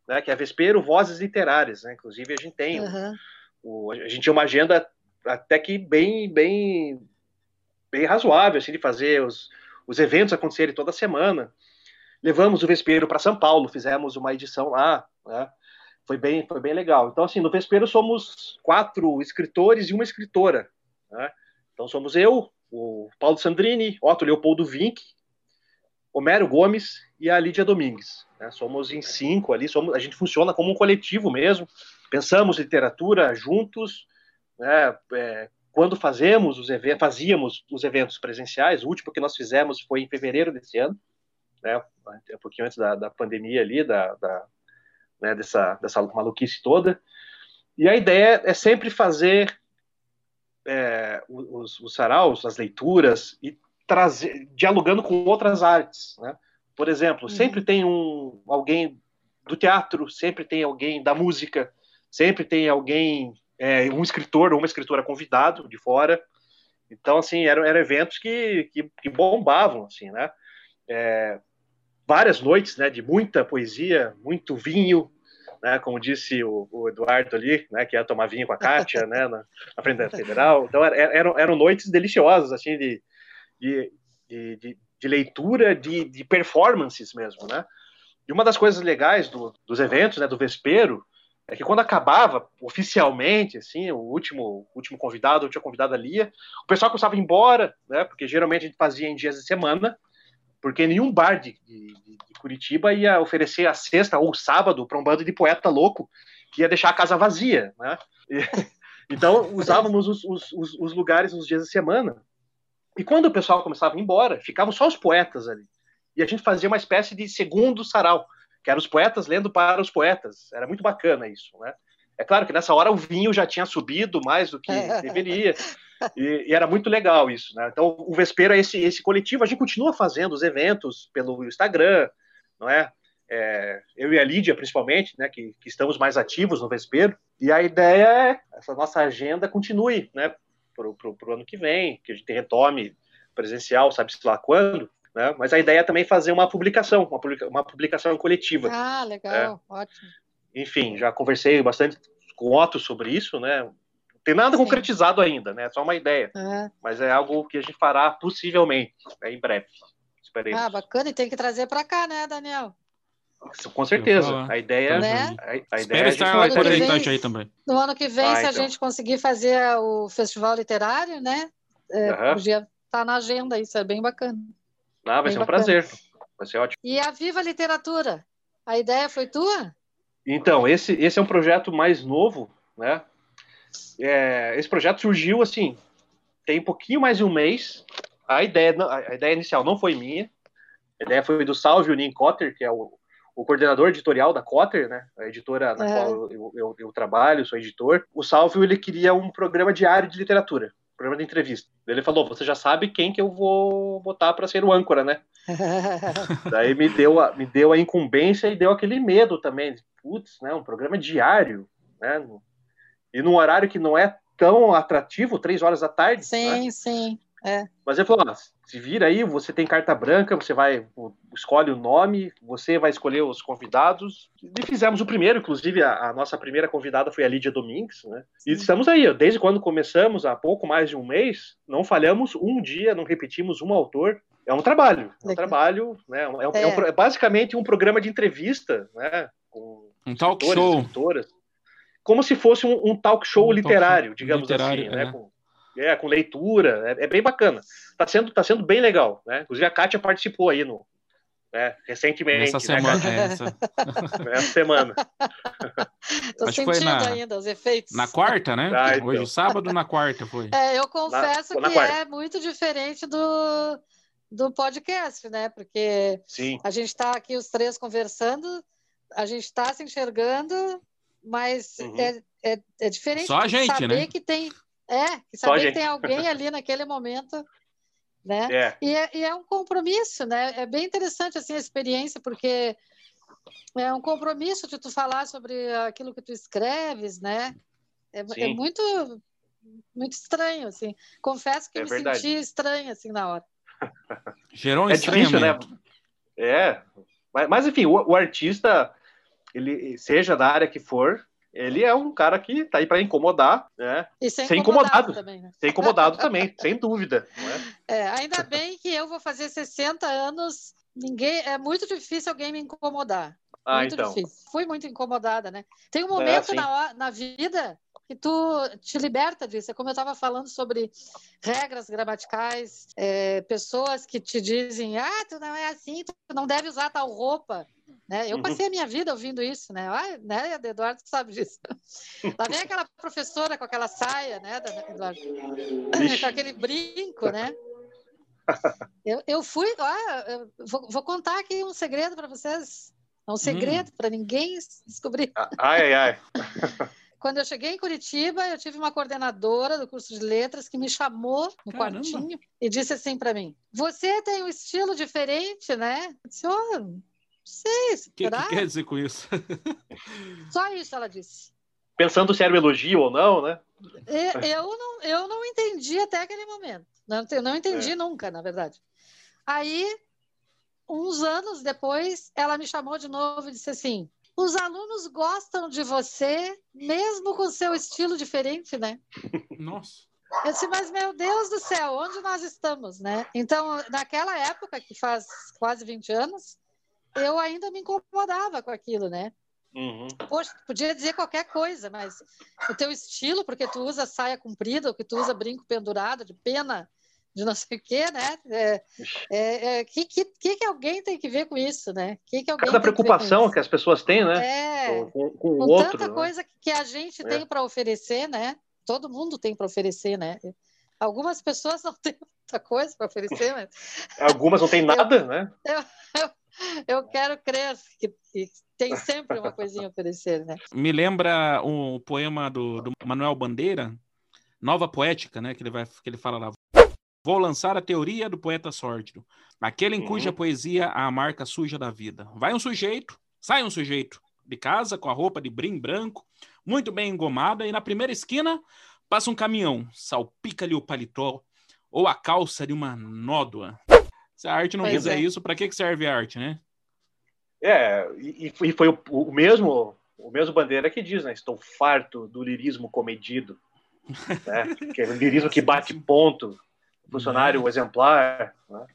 né? Que é Vespero Vozes Literárias, né? Inclusive a gente tem uhum. o, a gente tinha uma agenda até que bem bem bem razoável assim de fazer os, os eventos acontecerem toda semana. Levamos o Vespero para São Paulo, fizemos uma edição lá, né? Foi bem, foi bem legal. Então, assim, no Vespero somos quatro escritores e uma escritora. Né? Então, somos eu, o Paulo Sandrini, Otto Leopoldo Vink, Homero Gomes e a Lídia Domingues. Né? Somos em cinco ali, somos, a gente funciona como um coletivo mesmo, pensamos literatura juntos, né? É, quando fazemos os eventos, fazíamos os eventos presenciais, o último que nós fizemos foi em fevereiro desse ano, né, um pouquinho antes da, da pandemia ali, da, da né, dessa, dessa maluquice toda, e a ideia é sempre fazer é, os, os saraus, as leituras, e trazer, dialogando com outras artes, né? Por exemplo, uhum. sempre tem um alguém do teatro, sempre tem alguém da música, sempre tem alguém, é, um escritor ou uma escritora convidado de fora. Então, assim, eram, eram eventos que, que, que bombavam, assim, né? É, várias noites, né, de muita poesia, muito vinho, né, como disse o, o, Eduardo ali, né, que ia tomar vinho com a Kátia, né, na, na frente da Federal. Então, eram, eram noites deliciosas, assim, de, de, de, de leitura, de, de, performances mesmo, né? E uma das coisas legais do, dos eventos, né, do Vespero, é que quando acabava oficialmente, assim, o último, último convidado, a última convidada lia, o pessoal começava a ir embora, né? Porque geralmente a gente fazia em dias de semana, porque nenhum bar de, de, de Curitiba ia oferecer a sexta ou sábado para um bando de poeta louco que ia deixar a casa vazia, né? E, então usávamos os, os, os, lugares nos dias de semana e quando o pessoal começava a ir embora, ficavam só os poetas ali. E a gente fazia uma espécie de segundo sarau, que eram os poetas lendo para os poetas. Era muito bacana isso, né? É claro que nessa hora o vinho já tinha subido mais do que deveria. E, e, era muito legal isso, né? Então, o Vespeiro é esse, esse coletivo. A gente continua fazendo os eventos pelo Instagram, não é? é eu e a Lídia, principalmente, né? Que, que estamos mais ativos no Vespeiro. E a ideia é essa nossa agenda continue, né? para o ano que vem, que a gente retome presencial, sabe-se lá quando, né? Mas a ideia é também fazer uma publicação, uma, publica, uma publicação coletiva. Ah, legal, é. ótimo. Enfim, já conversei bastante com o Otto sobre isso, né? Não tem nada Sim. concretizado ainda, né? É só uma ideia. É. Mas é algo que a gente fará possivelmente, né? em breve. Esperemos. Ah, bacana, e tem que trazer para cá, né, Daniel? Com certeza. A ideia, né? a, a Espero estar lá representante aí também. No ano que vem, ah, se a então. gente conseguir fazer o festival literário, né? É, uhum. Podia estar tá na agenda, isso é bem bacana. Ah, vai bem ser um bacana. prazer. Vai ser ótimo. E a Viva Literatura? A ideia foi tua? Então, esse, esse é um projeto mais novo, né? É, esse projeto surgiu assim, tem um pouquinho mais de um mês. A ideia, a ideia inicial não foi minha. A ideia foi do Salvio Nin Cotter, que é o o coordenador editorial da Cotter, né, a editora na qual eu, eu, eu, trabalho, sou editor, o Salvio ele queria um programa diário de literatura, programa de entrevista. Ele falou: "Você já sabe quem que eu vou botar para ser o âncora, né?" Daí me deu a, me deu a incumbência e deu aquele medo também, putz, né, um programa diário, né, e num horário que não é tão atrativo, três horas da tarde. Sim, né? sim. É. Mas ele falou: ah, se vira aí, você tem carta branca, você vai, escolhe o nome, você vai escolher os convidados. E fizemos o primeiro, inclusive a, a nossa primeira convidada foi a Lídia Domingues, né? Sim. E estamos aí, desde quando começamos, há pouco mais de um mês, não falhamos um dia, não repetimos um autor. É um trabalho, é um trabalho, né? É, um, é. Um, é, basicamente um programa de entrevista, né? Com um talk show. Como se fosse um, um talk show um literário, talk digamos literário, assim, né? É. Com, é, com leitura, é, é, bem bacana. Tá sendo, tá sendo bem legal, né? Inclusive a Kátia participou aí no, né, recentemente. Essa né, semana. É, essa... Essa semana. Tô Acho sentindo na... ainda os efeitos. Na quarta, né? Ah, então. Hoje, sábado, na quarta foi. É, eu confesso na, que é muito diferente do, do podcast, né? Porque Sim. a gente está aqui os três conversando, a gente está se enxergando, mas uhum. é, é, é, diferente. Só a gente, saber né? que tem, é, que saber que tem alguém ali naquele momento, né? É. E, é, e é um compromisso, né? É bem interessante assim a experiência, porque é um compromisso de tu falar sobre aquilo que tu escreves, né? É, é muito muito estranho, assim. Confesso que é me verdade. senti estranho, assim, na hora. Gerou um é difícil, né? É, mas, mas enfim, o, o, artista, ele seja da área que for, ele é um cara que tá aí para incomodar, né? E ser, ser incomodado, também, né? Ser incomodado também, sem dúvida. É? é? ainda bem que eu vou fazer 60 anos, ninguém, é muito difícil alguém me incomodar. Ah, muito então. difícil. Fui muito incomodada, né? Tem um momento é, na, na vida que tu te liberta disso. É como eu estava falando sobre regras gramaticais, é, pessoas que te dizem, ah, tu não é assim, tu não deve usar tal roupa. Né? Eu uhum. passei a minha vida ouvindo isso, né? Ah, né, Eduardo, sabe disso. Lá vem aquela professora com aquela saia, né, Eduardo? com aquele brinco, né? Eu, eu fui, ah, eu vou, vou contar aqui um segredo para vocês. É um segredo hum. para ninguém descobrir. Ai, ai, ai. Quando eu cheguei em Curitiba, eu tive uma coordenadora do curso de letras que me chamou no Caramba. quartinho e disse assim para mim: Você tem um estilo diferente, né? Eu disse: oh, sei. O que, que quer dizer com isso? Só isso ela disse. Pensando se era um elogio ou não, né? Eu não, eu não entendi até aquele momento. Não, não entendi é. nunca, na verdade. Aí, uns anos depois, ela me chamou de novo e disse assim: os alunos gostam de você, mesmo com seu estilo diferente, né? Nossa. Eu disse, mas meu Deus do céu, onde nós estamos, né? Então, naquela época, que faz quase 20 anos, eu ainda me incomodava com aquilo, né? Uhum. Poxa, podia dizer qualquer coisa, mas o teu estilo, porque tu usa saia comprida, ou que tu usa brinco pendurado de pena, de não sei o quê, né? É, é, é, que, que, que alguém tem que ver com isso, né? Que que alguém Cada preocupação que, que, as pessoas têm, né? É, com, com, com o outro. Tanta né? coisa que a gente tem é. para oferecer, né? Todo mundo tem para oferecer, né? Algumas pessoas não têm muita coisa para oferecer, mas... Algumas não têm nada, eu, né? Eu, eu, eu, quero crer que, que tem sempre uma coisinha a oferecer, né? Me lembra um poema do, do Manuel Bandeira, Nova Poética, né? Que ele, vai, que ele fala lá. Vou lançar a teoria do poeta sórdido, aquele em uhum. cuja poesia há a marca suja da vida. Vai um sujeito, sai um sujeito de casa com a roupa de brim branco, muito bem engomada, e na primeira esquina passa um caminhão, salpica-lhe o paletó ou a calça de uma nódoa. Se a arte não pois quiser é. isso, para que serve a arte, né? É, e, e foi o, o, mesmo o mesmo bandeira que diz, né? Estou farto do lirismo comedido, né? que é o lirismo que bate ponto, funcionário uhum. exemplar. Né?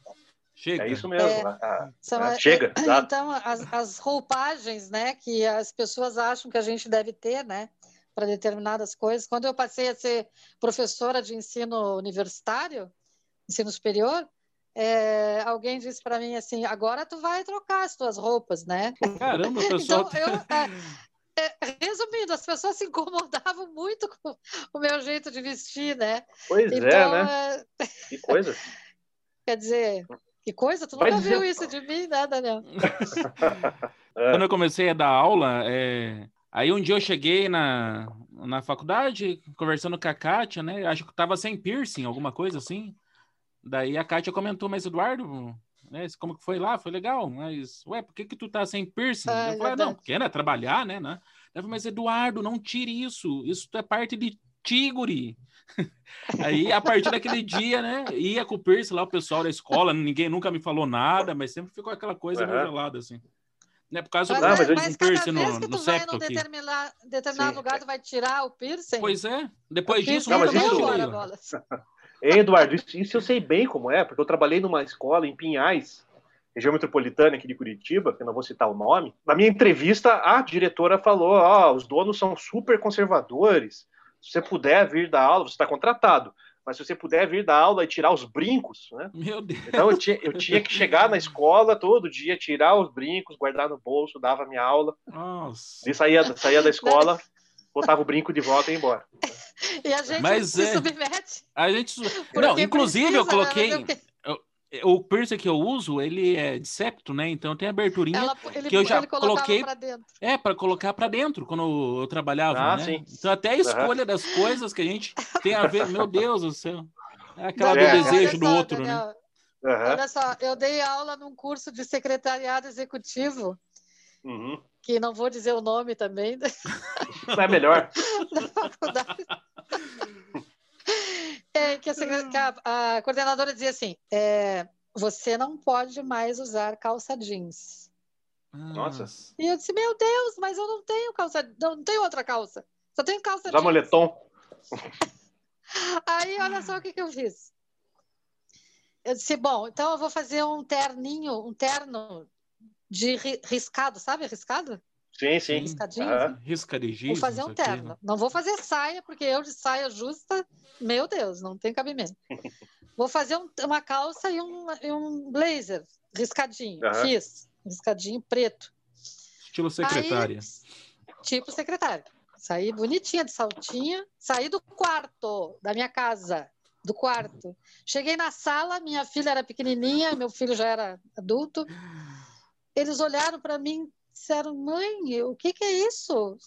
Chega. É isso mesmo. É, a, a, a, chega. É, então, as, as, roupagens né, que as pessoas acham que a gente deve ter, né? Para determinadas coisas. Quando eu passei a ser professora de ensino universitário, ensino superior, é, alguém disse para mim assim: agora tu vai trocar as tuas roupas, né? Caramba, pessoal. então, eu, é, é, resumindo, as pessoas se incomodavam muito com o meu jeito de vestir, né? Pois é, então, é, né? Que coisa. Quer dizer, que coisa? Tu nunca Vai viu dizer... isso de mim, né, Daniel? É. Quando eu comecei a dar aula, é... aí um dia eu cheguei na, na faculdade, conversando com a Kátia, né? Acho que tava sem piercing, alguma coisa assim. Daí a Kátia comentou, mas Eduardo, né? Como que foi lá? Foi legal, mas, ué, por que que tu tá sem piercing? Ah, eu falei, ah, não, porque, né, trabalhar, né, né? Falei, mas, Eduardo, não tire isso, isso é parte de tigre. Aí, a partir daquele dia, né, ia com o piercing lá, o pessoal da escola, ninguém nunca me falou nada, mas sempre ficou aquela coisa uhum. gelada, assim. Né, por causa mas, do mas, mas piercing no, no septo aqui. determinado, determinado lugar, tu vai tirar o piercing? Pois é, depois disso, nunca mais isso... Eduardo, isso, isso, eu sei bem como é, porque eu trabalhei numa escola em Pinhais, região metropolitana aqui de Curitiba, que eu não vou citar o nome. Na minha entrevista, a diretora falou: ó, oh, os donos são super conservadores. Se você puder vir dar aula, você está contratado. Mas se você puder vir dar aula e tirar os brincos, né? Meu Deus. Então eu tinha, eu tinha que chegar na escola todo dia, tirar os brincos, guardar no bolso, dava minha aula. Nossa. E saía, saía da escola, botava o brinco de volta e ia embora. E a gente Mas se é... submete. A gente. Não, inclusive precisa, eu coloquei. Eu, o piercing que eu uso, ele é de septo, né? Então tem aberturinha Ela, ele, que eu já coloquei. É, para colocar para dentro quando eu trabalhava, ah, né? Sim. Então até a escolha uhum. das coisas que a gente tem a ver, meu Deus do céu. É aquela é, do desejo do outro, né? Daniel, né? Uhum. Olha só, eu dei aula num curso de secretariado executivo. Uhum. Que não vou dizer o nome também. Não é melhor. É, que, a, que a, a, coordenadora dizia assim: é, você não pode mais usar calça jeans. Nossa. E eu disse: meu Deus, mas eu não tenho calça, não tenho outra calça. Só tenho calça jeans. moletom. Aí, olha só o que, que eu fiz. Eu disse: bom, então eu vou fazer um terninho, um terno de riscado, sabe riscado? Sim, sim. Riscadinho. Uhum. Riscadinho. Vou fazer um terno. Aqui, Não vou fazer saia, porque eu de saia justa, meu Deus, não tem cabimento. vou fazer um, uma calça e um, e um blazer riscadinho. Uhum. Fiz. Riscadinho preto. Estilo secretária. Aí, tipo secretária. Saí bonitinha de saltinha, saí do quarto da minha casa, do quarto. Cheguei na sala, minha filha era pequenininha, meu filho já era adulto. Eles olharam para mim disseram, mãe, o que, que é isso?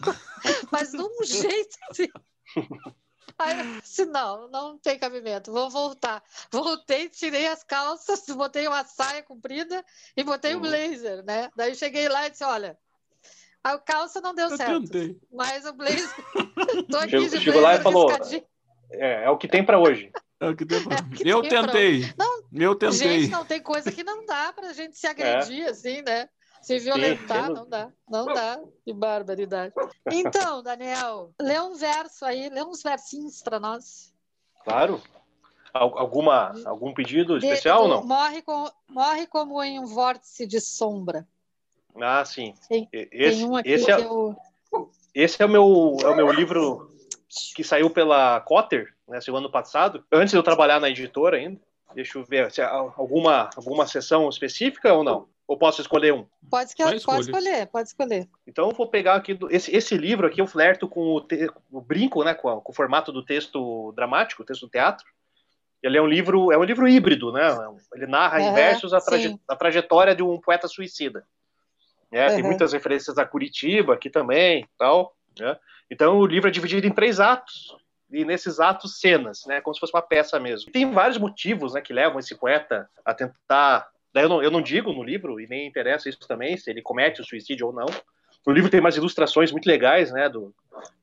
Mas de um jeito assim. Aí eu disse, não, não tem cabimento, vou voltar. Voltei, tirei as calças, botei uma saia comprida e botei o um uhum. blazer, né? Daí cheguei lá e disse, olha, a calça não deu eu certo, tentei. mas o blazer... Tô aqui chegou, de chegou lá e falou, é, é o que tem para hoje. É o que tem pra... É que eu tem tentei. Pra... Não, eu tentei. Gente, não tem coisa que não dá para a gente se agredir é. assim, né? Se violentar, não dá. Não dá. Que barbaridade. Então, Daniel, lê um verso aí, lê uns versinhos para nós. Claro. Alguma, algum pedido especial ou não? Morre, com, morre como em um vórtice de sombra. Ah, sim. Tem, esse, tem um aqui esse, é, eu... esse é, o meu, é o meu livro que saiu pela Cotter, né, o ano passado, antes de eu trabalhar na editora ainda. Deixa eu ver se alguma, alguma sessão específica ou não. Ou posso escolher um? Pode, escolher, pode escolher, pode escolher. Então eu vou pegar aqui do, esse, esse livro aqui, eu flerto com o, te, o brinco, né, com, com, o formato do texto dramático, o texto do teatro. Ele é um livro, é um livro híbrido, né? Ele narra uhum, em versos a, traje, a, trajetória de um poeta suicida. É, uhum. Tem muitas referências a Curitiba aqui também, tal. Né? Então o livro é dividido em três atos e nesses atos cenas, né? Como se fosse uma peça mesmo. Tem vários motivos, né, que levam esse poeta a tentar Daí eu não, eu não digo no livro, e nem interessa isso também, se ele comete o suicídio ou não. O livro tem umas ilustrações muito legais, né, do,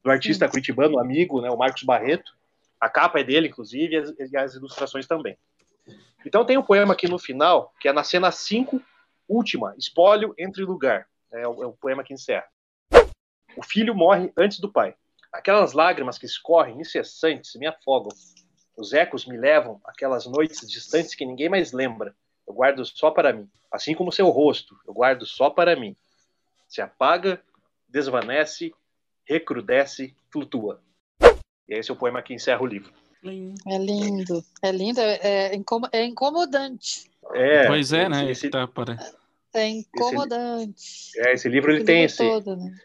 do artista Sim. curitibano, amigo, né, o Marcos Barreto. A capa é dele, inclusive, e as, e as ilustrações também. Então tem um poema aqui no final, que é na cena 5, última, espólio entre lugar. É o, é o poema que encerra. O filho morre antes do pai. Aquelas lágrimas que escorrem incessantes me afogam. Os ecos me levam àquelas noites distantes que ninguém mais lembra eu guardo só para mim. Assim como seu rosto, eu guardo só para mim. Se apaga, desvanece, recrudesce, flutua. E esse é o poema que encerra o livro. É lindo, é lindo, é, é incomodante. É, pois é, né? Esse, tá para... É incomodante. Esse, é, esse livro ele tem esse. Todo, né?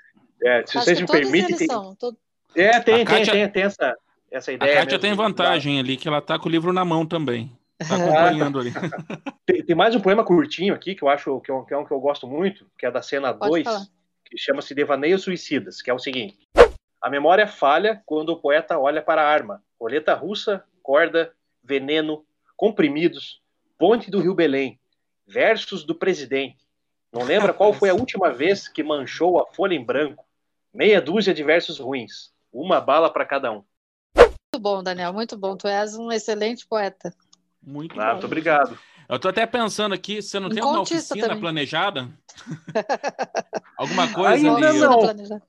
é, se vocês me permitem. Tem... Todo... É, tem, Kátia... tem, tem, tem, essa, essa ideia. A Kátia tem vantagem ali, que ela tá com o livro na mão também. Tá acompanhando ali. tem, tem, mais um poema curtinho aqui que eu acho que é, um, que é um que eu gosto muito, que é da cena 2, que chama-se Devaneios Suicidas, que é o seguinte: A memória falha quando o poeta olha para a arma. Roleta russa, corda, veneno, comprimidos, ponte do Rio Belém, versos do presidente. Não lembra qual foi a última vez que manchou a folha em branco? Meia dúzia de versos ruins, uma bala para cada um. Muito bom, Daniel, muito bom. Tu és um excelente poeta. Muito ah, bom. Muito obrigado. Eu tô até pensando aqui, você não um tem uma oficina também. planejada? Alguma coisa Ainda ali? Não.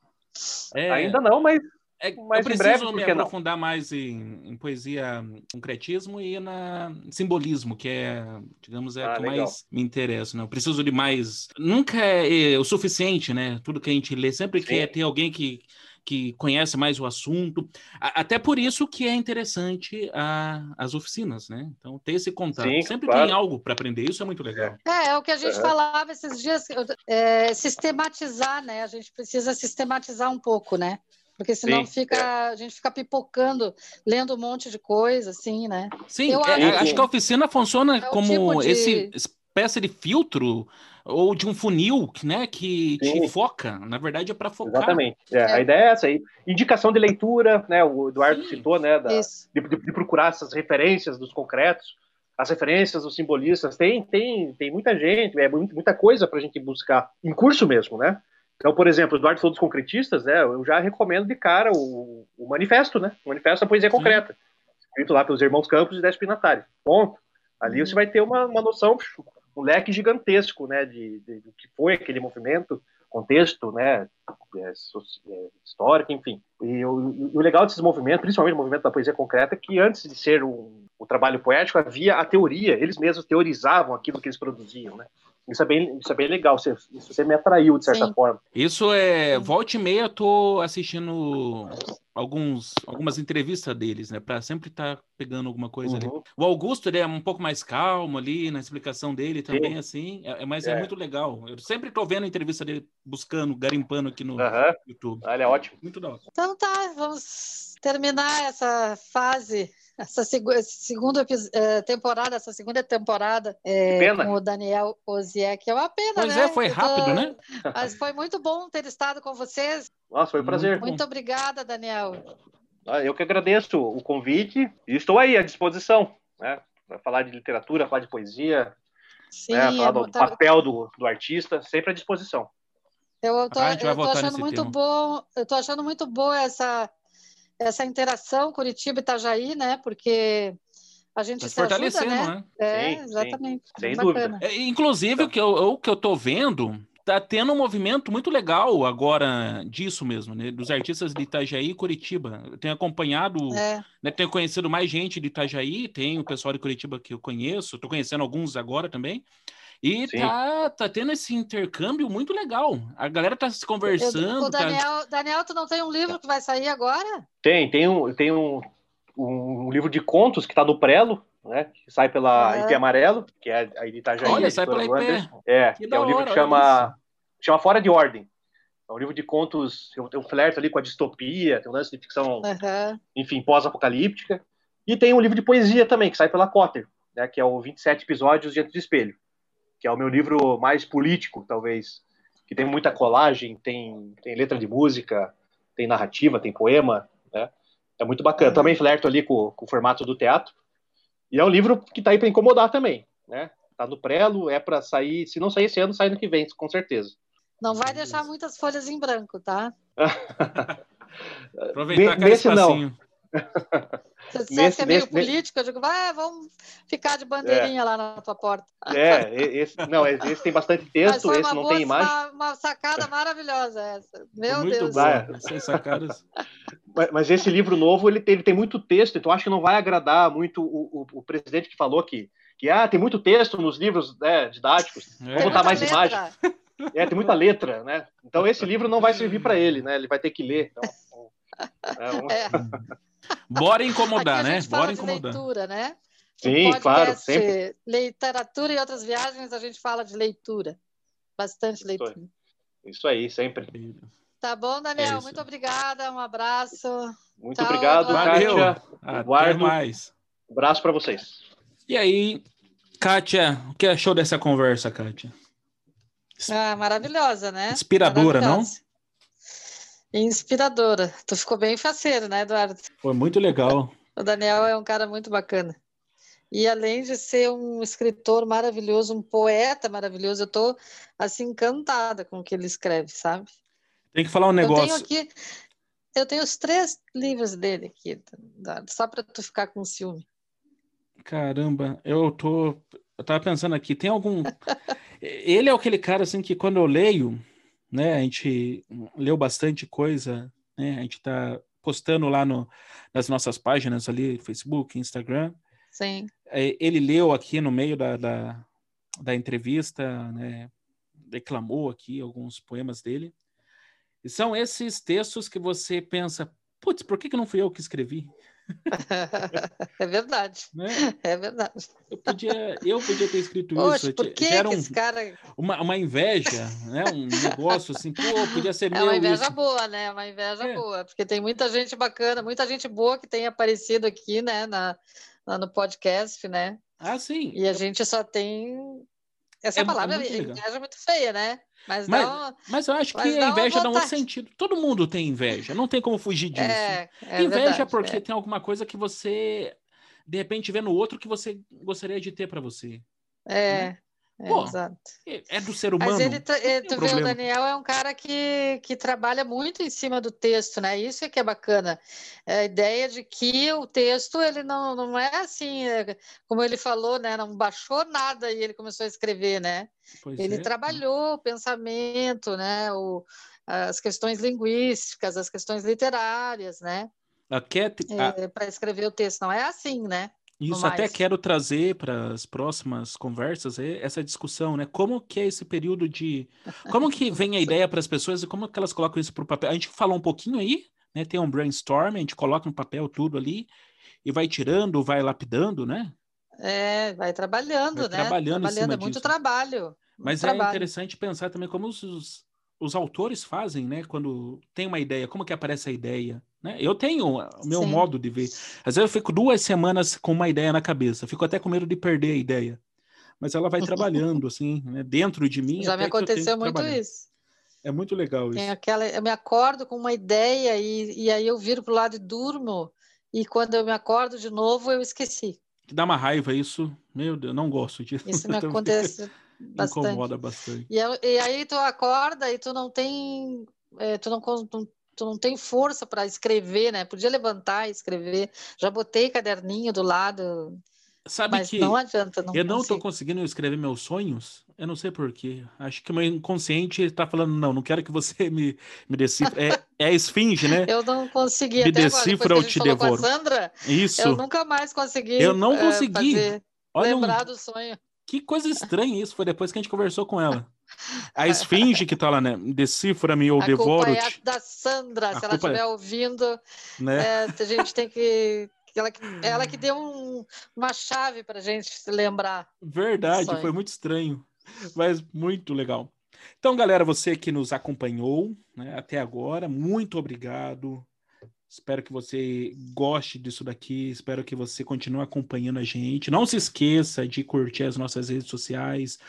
É, Ainda não, mas, é, mas eu preciso breve, me aprofundar não? mais em, em, poesia, concretismo e na simbolismo, que é, digamos, é ah, que legal. mais me interessa. Né? Eu preciso de mais. Nunca é, é o suficiente, né? Tudo que a gente lê, sempre Sim. quer ter alguém que que conhece mais o assunto. Até por isso que é interessante a, as oficinas, né? Então, ter esse contato. Sim, Sempre claro. tem algo para aprender, isso é muito legal. É, é o que a gente é. falava esses dias, é, sistematizar, né? A gente precisa sistematizar um pouco, né? Porque senão sim, fica, é. a gente fica pipocando, lendo um monte de coisa, assim, né? Sim, eu é, acho, acho que a oficina funciona é como tipo de... esse espécie de filtro ou de um funil, né, que Sim. te foca. Na verdade, é para focar. Exatamente. É, é. A ideia é essa aí. Indicação de leitura, né? O Eduardo Sim. citou, né? Da, de, de, procurar essas referências dos concretos, as referências dos simbolistas. Tem, tem, tem muita gente, é muita coisa para a gente buscar em curso mesmo, né? Então, por exemplo, o Eduardo falou dos concretistas, né? Eu já recomendo de cara o, o manifesto, né? O manifesto da poesia Sim. concreta, escrito lá pelos irmãos Campos e Décio Pinatari. Ponto. Ali você vai ter uma, uma noção um leque gigantesco, né, de, de, do que foi aquele movimento, contexto, né, é, é, histórico, enfim. E o, o, legal desses movimentos, principalmente o movimento da poesia concreta, é que antes de ser um, um trabalho poético havia a teoria, eles mesmos teorizavam aquilo que eles produziam, né. Isso é bem, isso é bem legal, isso, isso você me atraiu de certa Sim. forma. Isso é, volta e meia eu tô assistindo alguns, algumas entrevistas deles, né? Para sempre estar tá pegando alguma coisa uhum. ali. O Augusto ele é um pouco mais calmo ali na explicação dele também, Sim. assim. É, é mas é. é. muito legal. Eu sempre estou vendo a entrevista dele buscando, garimpando aqui no uhum. YouTube. Ah, ele é ótimo. Muito da hora. Então tá, vamos terminar essa fase essa segunda eh, temporada, essa segunda temporada é, com o Daniel Oziek. É uma pena, pois né? é, foi rápido, tô... né? Mas foi muito bom ter estado com vocês. Nossa, foi um prazer. Muito obrigada, Daniel. Ah, eu que agradeço o convite e estou aí à disposição, né? Para falar de literatura, falar de poesia, Sim, né? falar do tá... papel do, do artista, sempre à disposição. Eu tô, eu tô achando muito tema. bom, eu tô achando muito boa essa essa interação Curitiba e Itajaí, né? Porque a gente tá se ajuda, né? né? É, sim, exatamente. Sim, sem dúvida. É, inclusive, o que eu, o que eu tô vendo tá tendo um movimento muito legal agora disso mesmo, né? Dos artistas de Itajaí e Curitiba. Eu tenho acompanhado, é. né? Tenho conhecido mais gente de Itajaí, tem o pessoal de Curitiba que eu conheço, tô conhecendo alguns agora também. E tá, tá tendo esse intercâmbio muito legal. A galera tá se conversando. Eu, o tá Daniel, tá... Daniel, tu não tem um livro que vai sair agora? Tem, tem um, tem um, um livro de contos que está no Prelo, né? Que sai pela IP Amarelo, que é a Itajaí. Olha, sai pela IP. É, que, que é um livro que chama, chama Fora de Ordem. É um livro de contos, tem um flerto ali com a distopia, tem um lance de ficção, uhum. enfim, pós-apocalíptica. E tem um livro de poesia também, que sai pela Cotter, né, que é o 27 episódios diante do espelho que é o meu livro mais político, talvez, que tem muita colagem, tem, tem letra de música, tem narrativa, tem poema, né? É muito bacana. Também flerto ali com, com o formato do teatro. E é um livro que está aí para incomodar também, né? Tá no prelo, é para sair, se não sair esse ano, sai no que vem, com certeza. Não vai deixar muitas folhas em branco, tá? Aproveitar aquele espacinho. Não. Você nesse, é meio nesse, político, eu digo, vai, vamos ficar de bandeirinha é. lá na tua porta. É, esse, não, esse tem bastante texto, esse não boa, tem imagem. Uma, uma sacada maravilhosa essa. Meu muito Deus. Bom, sem sacadas. Mas, mas, esse livro novo, ele tem, ele tem muito texto, então acho que não vai agradar muito o, o, o presidente que falou que, que ah, tem muito texto nos livros né, didáticos, é. vamos botar mais letra. imagem. É, tem muita letra, né? Então esse livro não vai servir para ele, né? Ele vai ter que ler. Então, é, um... é. Bora incomodar, né? Bora incomodar. leitura, né? Sim, claro. Sempre. Literatura e outras viagens, a gente fala de leitura. Bastante Isso leitura. Aí. Isso aí, sempre. Tá bom, Daniel. É muito obrigada. Um abraço. Muito Tchau, obrigado, Valeu. Kátia. Até mais. Um abraço para vocês. E aí, Kátia, o que achou dessa conversa, Kátia? Ah, maravilhosa, né? Inspiradora, não? Inspiradora. Tu ficou bem faceiro, né, Eduardo? Foi muito legal. O Daniel é um cara muito bacana. E além de ser um escritor maravilhoso, um poeta maravilhoso, eu estou assim encantada com o que ele escreve, sabe? Tem que falar um negócio. Eu tenho aqui, eu tenho os três livros dele aqui, só para tu ficar com ciúme. Caramba, eu tô, eu tava pensando aqui, tem algum Ele é aquele cara assim que quando eu leio, né? A gente leu bastante coisa, né? A gente está postando lá no, nas nossas páginas ali, Facebook, Instagram. Sim. É, ele leu aqui no meio da, da, da entrevista, né? Declamou aqui alguns poemas dele. E são esses textos que você pensa, putz, por que, que não fui eu que escrevi? é verdade. Né? É verdade. Eu podia, eu podia ter escrito Oxe, isso. Por que, Gera um, esse cara... uma, uma inveja, né? um negócio assim, pô, podia ser É meu. uma inveja isso. boa, né? Uma inveja É. boa, porque tem muita gente bacana, muita gente boa que tem aparecido aqui, né, na, lá no podcast, né? Ah, sim. E a gente só tem. Essa É- é palavra legal. inveja é muito feia, né? Mas, Mas- uma... Mas eu acho Mas que a inveja dá um sentido. Todo mundo tem inveja, não tem como fugir disso. É, é inveja verdade, porque é. tem alguma coisa que você, de repente, vê no outro que você gostaria de ter para você. É, é, Pô, exato. É é do ser humano. Mas ele, tá- eh, tu vê, o problema. Daniel é um cara que, que trabalha muito em cima do texto, né? Isso é que é bacana. É a ideia de que o texto, ele não, não é assim, é, como ele falou, né? Não baixou nada e ele começou a escrever, né? Pois Ele é. trabalhou o pensamento, né? O, as questões linguísticas, as questões literárias, né? A Cat- a- Para escrever o texto. Não é assim, né? Isso até mais. quero trazer para as próximas conversas é essa discussão, né? Como que é esse período de. Como que vem a ideia para as pessoas e como que elas colocam isso para o papel? A gente falou um pouquinho aí, né? Tem um brainstorm, a gente coloca no papel tudo ali e vai tirando, vai lapidando, né? É, vai trabalhando, Vai né? trabalhando cima é muito disso. trabalho. muito Mas é trabalho. interessante pensar também como os, os, os autores fazem, né? Quando tem uma ideia, como que aparece a ideia, né? Eu tenho o meu Sim. modo de ver. Às vezes eu fico duas semanas com uma ideia na cabeça, fico até com medo de perder a ideia. Mas ela vai trabalhando, assim, né? Dentro de mim. Já me aconteceu muito trabalhar. isso. É muito legal isso. aquela, eu me acordo com uma ideia e, e aí eu viro para o lado e durmo. E quando eu me acordo de novo, eu esqueci. Que dá uma raiva isso. Meu Deus, eu não gosto disso. Isso me acontece bastante. Incomoda bastante. E, e aí tu acorda e tu não tem, é, tu não, tu, não tem força para escrever, né? Podia levantar e escrever. Já botei caderninho do lado, Sabe mas que não adianta, não eu não estou conseguindo escrever meus sonhos. Eu não sei por quê. Acho que o meu inconsciente está falando, não, não quero que você me, me decifre. É, é a esfinge, né? Eu não consegui Me agora, decifra depois que a ou gente te devoro. Sandra, Isso. eu nunca mais consegui Eu não eh, consegui. fazer- Olha, um- lembrar do sonho. que coisa estranha isso. Foi depois que a gente conversou com ela. A esfinge que tá lá, né? Decifra-me ou A culpa é devoro-te. da Sandra, A se ela é- estiver ouvindo, Né? é, a gente tem que. Ela, que- ela que deu um- uma chave para a gente se lembrar. Verdade, foi muito estranho, mas muito legal. Então, galera, você que nos acompanhou né, até agora, muito obrigado. Espero que você goste disso daqui. Espero que você continue acompanhando a gente. Não se esqueça de curtir as nossas redes sociais,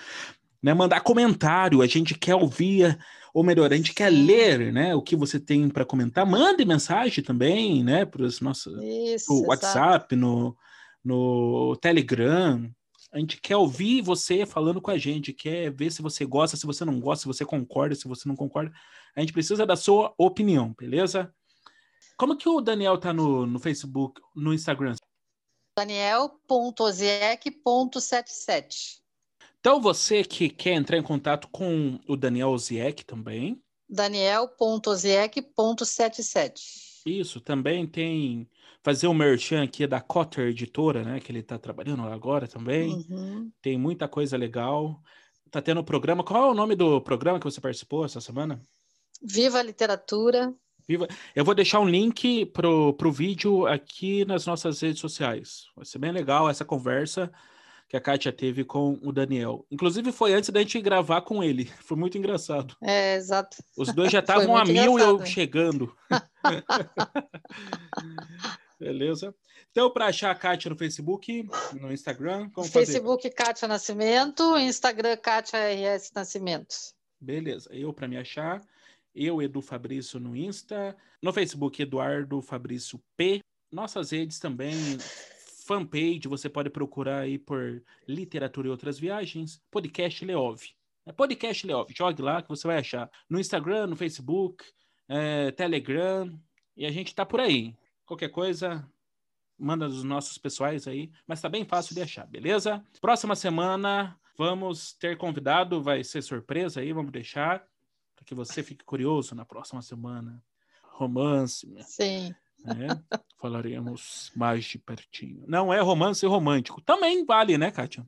né? Mandar comentário. A gente quer ouvir, ou melhor, a gente quer ler, né? O que você tem para comentar. Mande mensagem também, né? Para os nossos exato. WhatsApp, no, no Telegram. A gente quer ouvir você falando com a gente, quer ver se você gosta, se você não gosta, se você concorda, se você não concorda. A gente precisa da sua opinião, beleza? Como que o Daniel tá no, no Facebook, no Instagram? Daniel.oziek.77. Então, você que quer entrar em contato com o Daniel Oziek também, Daniel.oziek.77. isso, também tem fazer um merchan aqui da Cotter Editora, né, que ele tá trabalhando agora também. Uhum. Tem muita coisa legal. Tá tendo programa. Qual é o nome do programa que você participou essa semana? Viva a literatura. Eu vou deixar um link pro, pro vídeo aqui nas nossas redes sociais. Vai ser bem legal essa conversa que a Kátia teve com o Daniel. Inclusive, foi antes da gente gravar com ele. Foi muito engraçado. É, exato. Os dois já estavam a mil e eu engraçado. chegando. Beleza? Então, para achar a Kátia no Facebook, no Instagram, como fazer? Facebook Kátia Nascimento, Instagram Kátia RS Nascimento. Beleza. Eu, para me achar, eu, Edu Fabrício, no Insta. No Facebook, Eduardo Fabrício P. Nossas redes também, fanpage, você pode procurar aí por Literatura e Outras Viagens, Podcast Leov. É Podcast Leov, jogue lá que você vai achar. No Instagram, no Facebook, é, Telegram, e a gente tá por aí. Qualquer coisa, manda dos nossos pessoais aí, mas tá bem fácil de achar, beleza? Próxima semana vamos ter convidado, vai ser surpresa aí, vamos deixar para que você fique curioso na próxima semana. Romance, Sim. Né? Falaremos mais de pertinho. Não é romance romântico. Também vale, né, Kátia?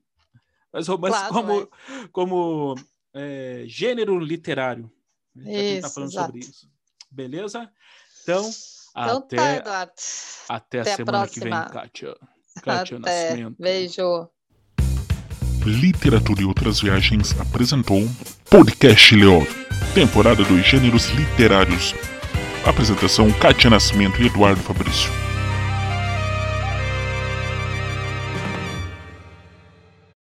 Mas romance Claro, como, é. como é, gênero literário. A gente Isso, falando exato. sobre isso. Beleza? Então, Então até, tá, Eduardo. Até, até a semana a que vem, Kátia. Kátia até. Nascimento. Beijo. Literatura e Outras Viagens apresentou Podcast Leov, temporada dos gêneros literários. Apresentação Kátia Nascimento e Eduardo Fabrício.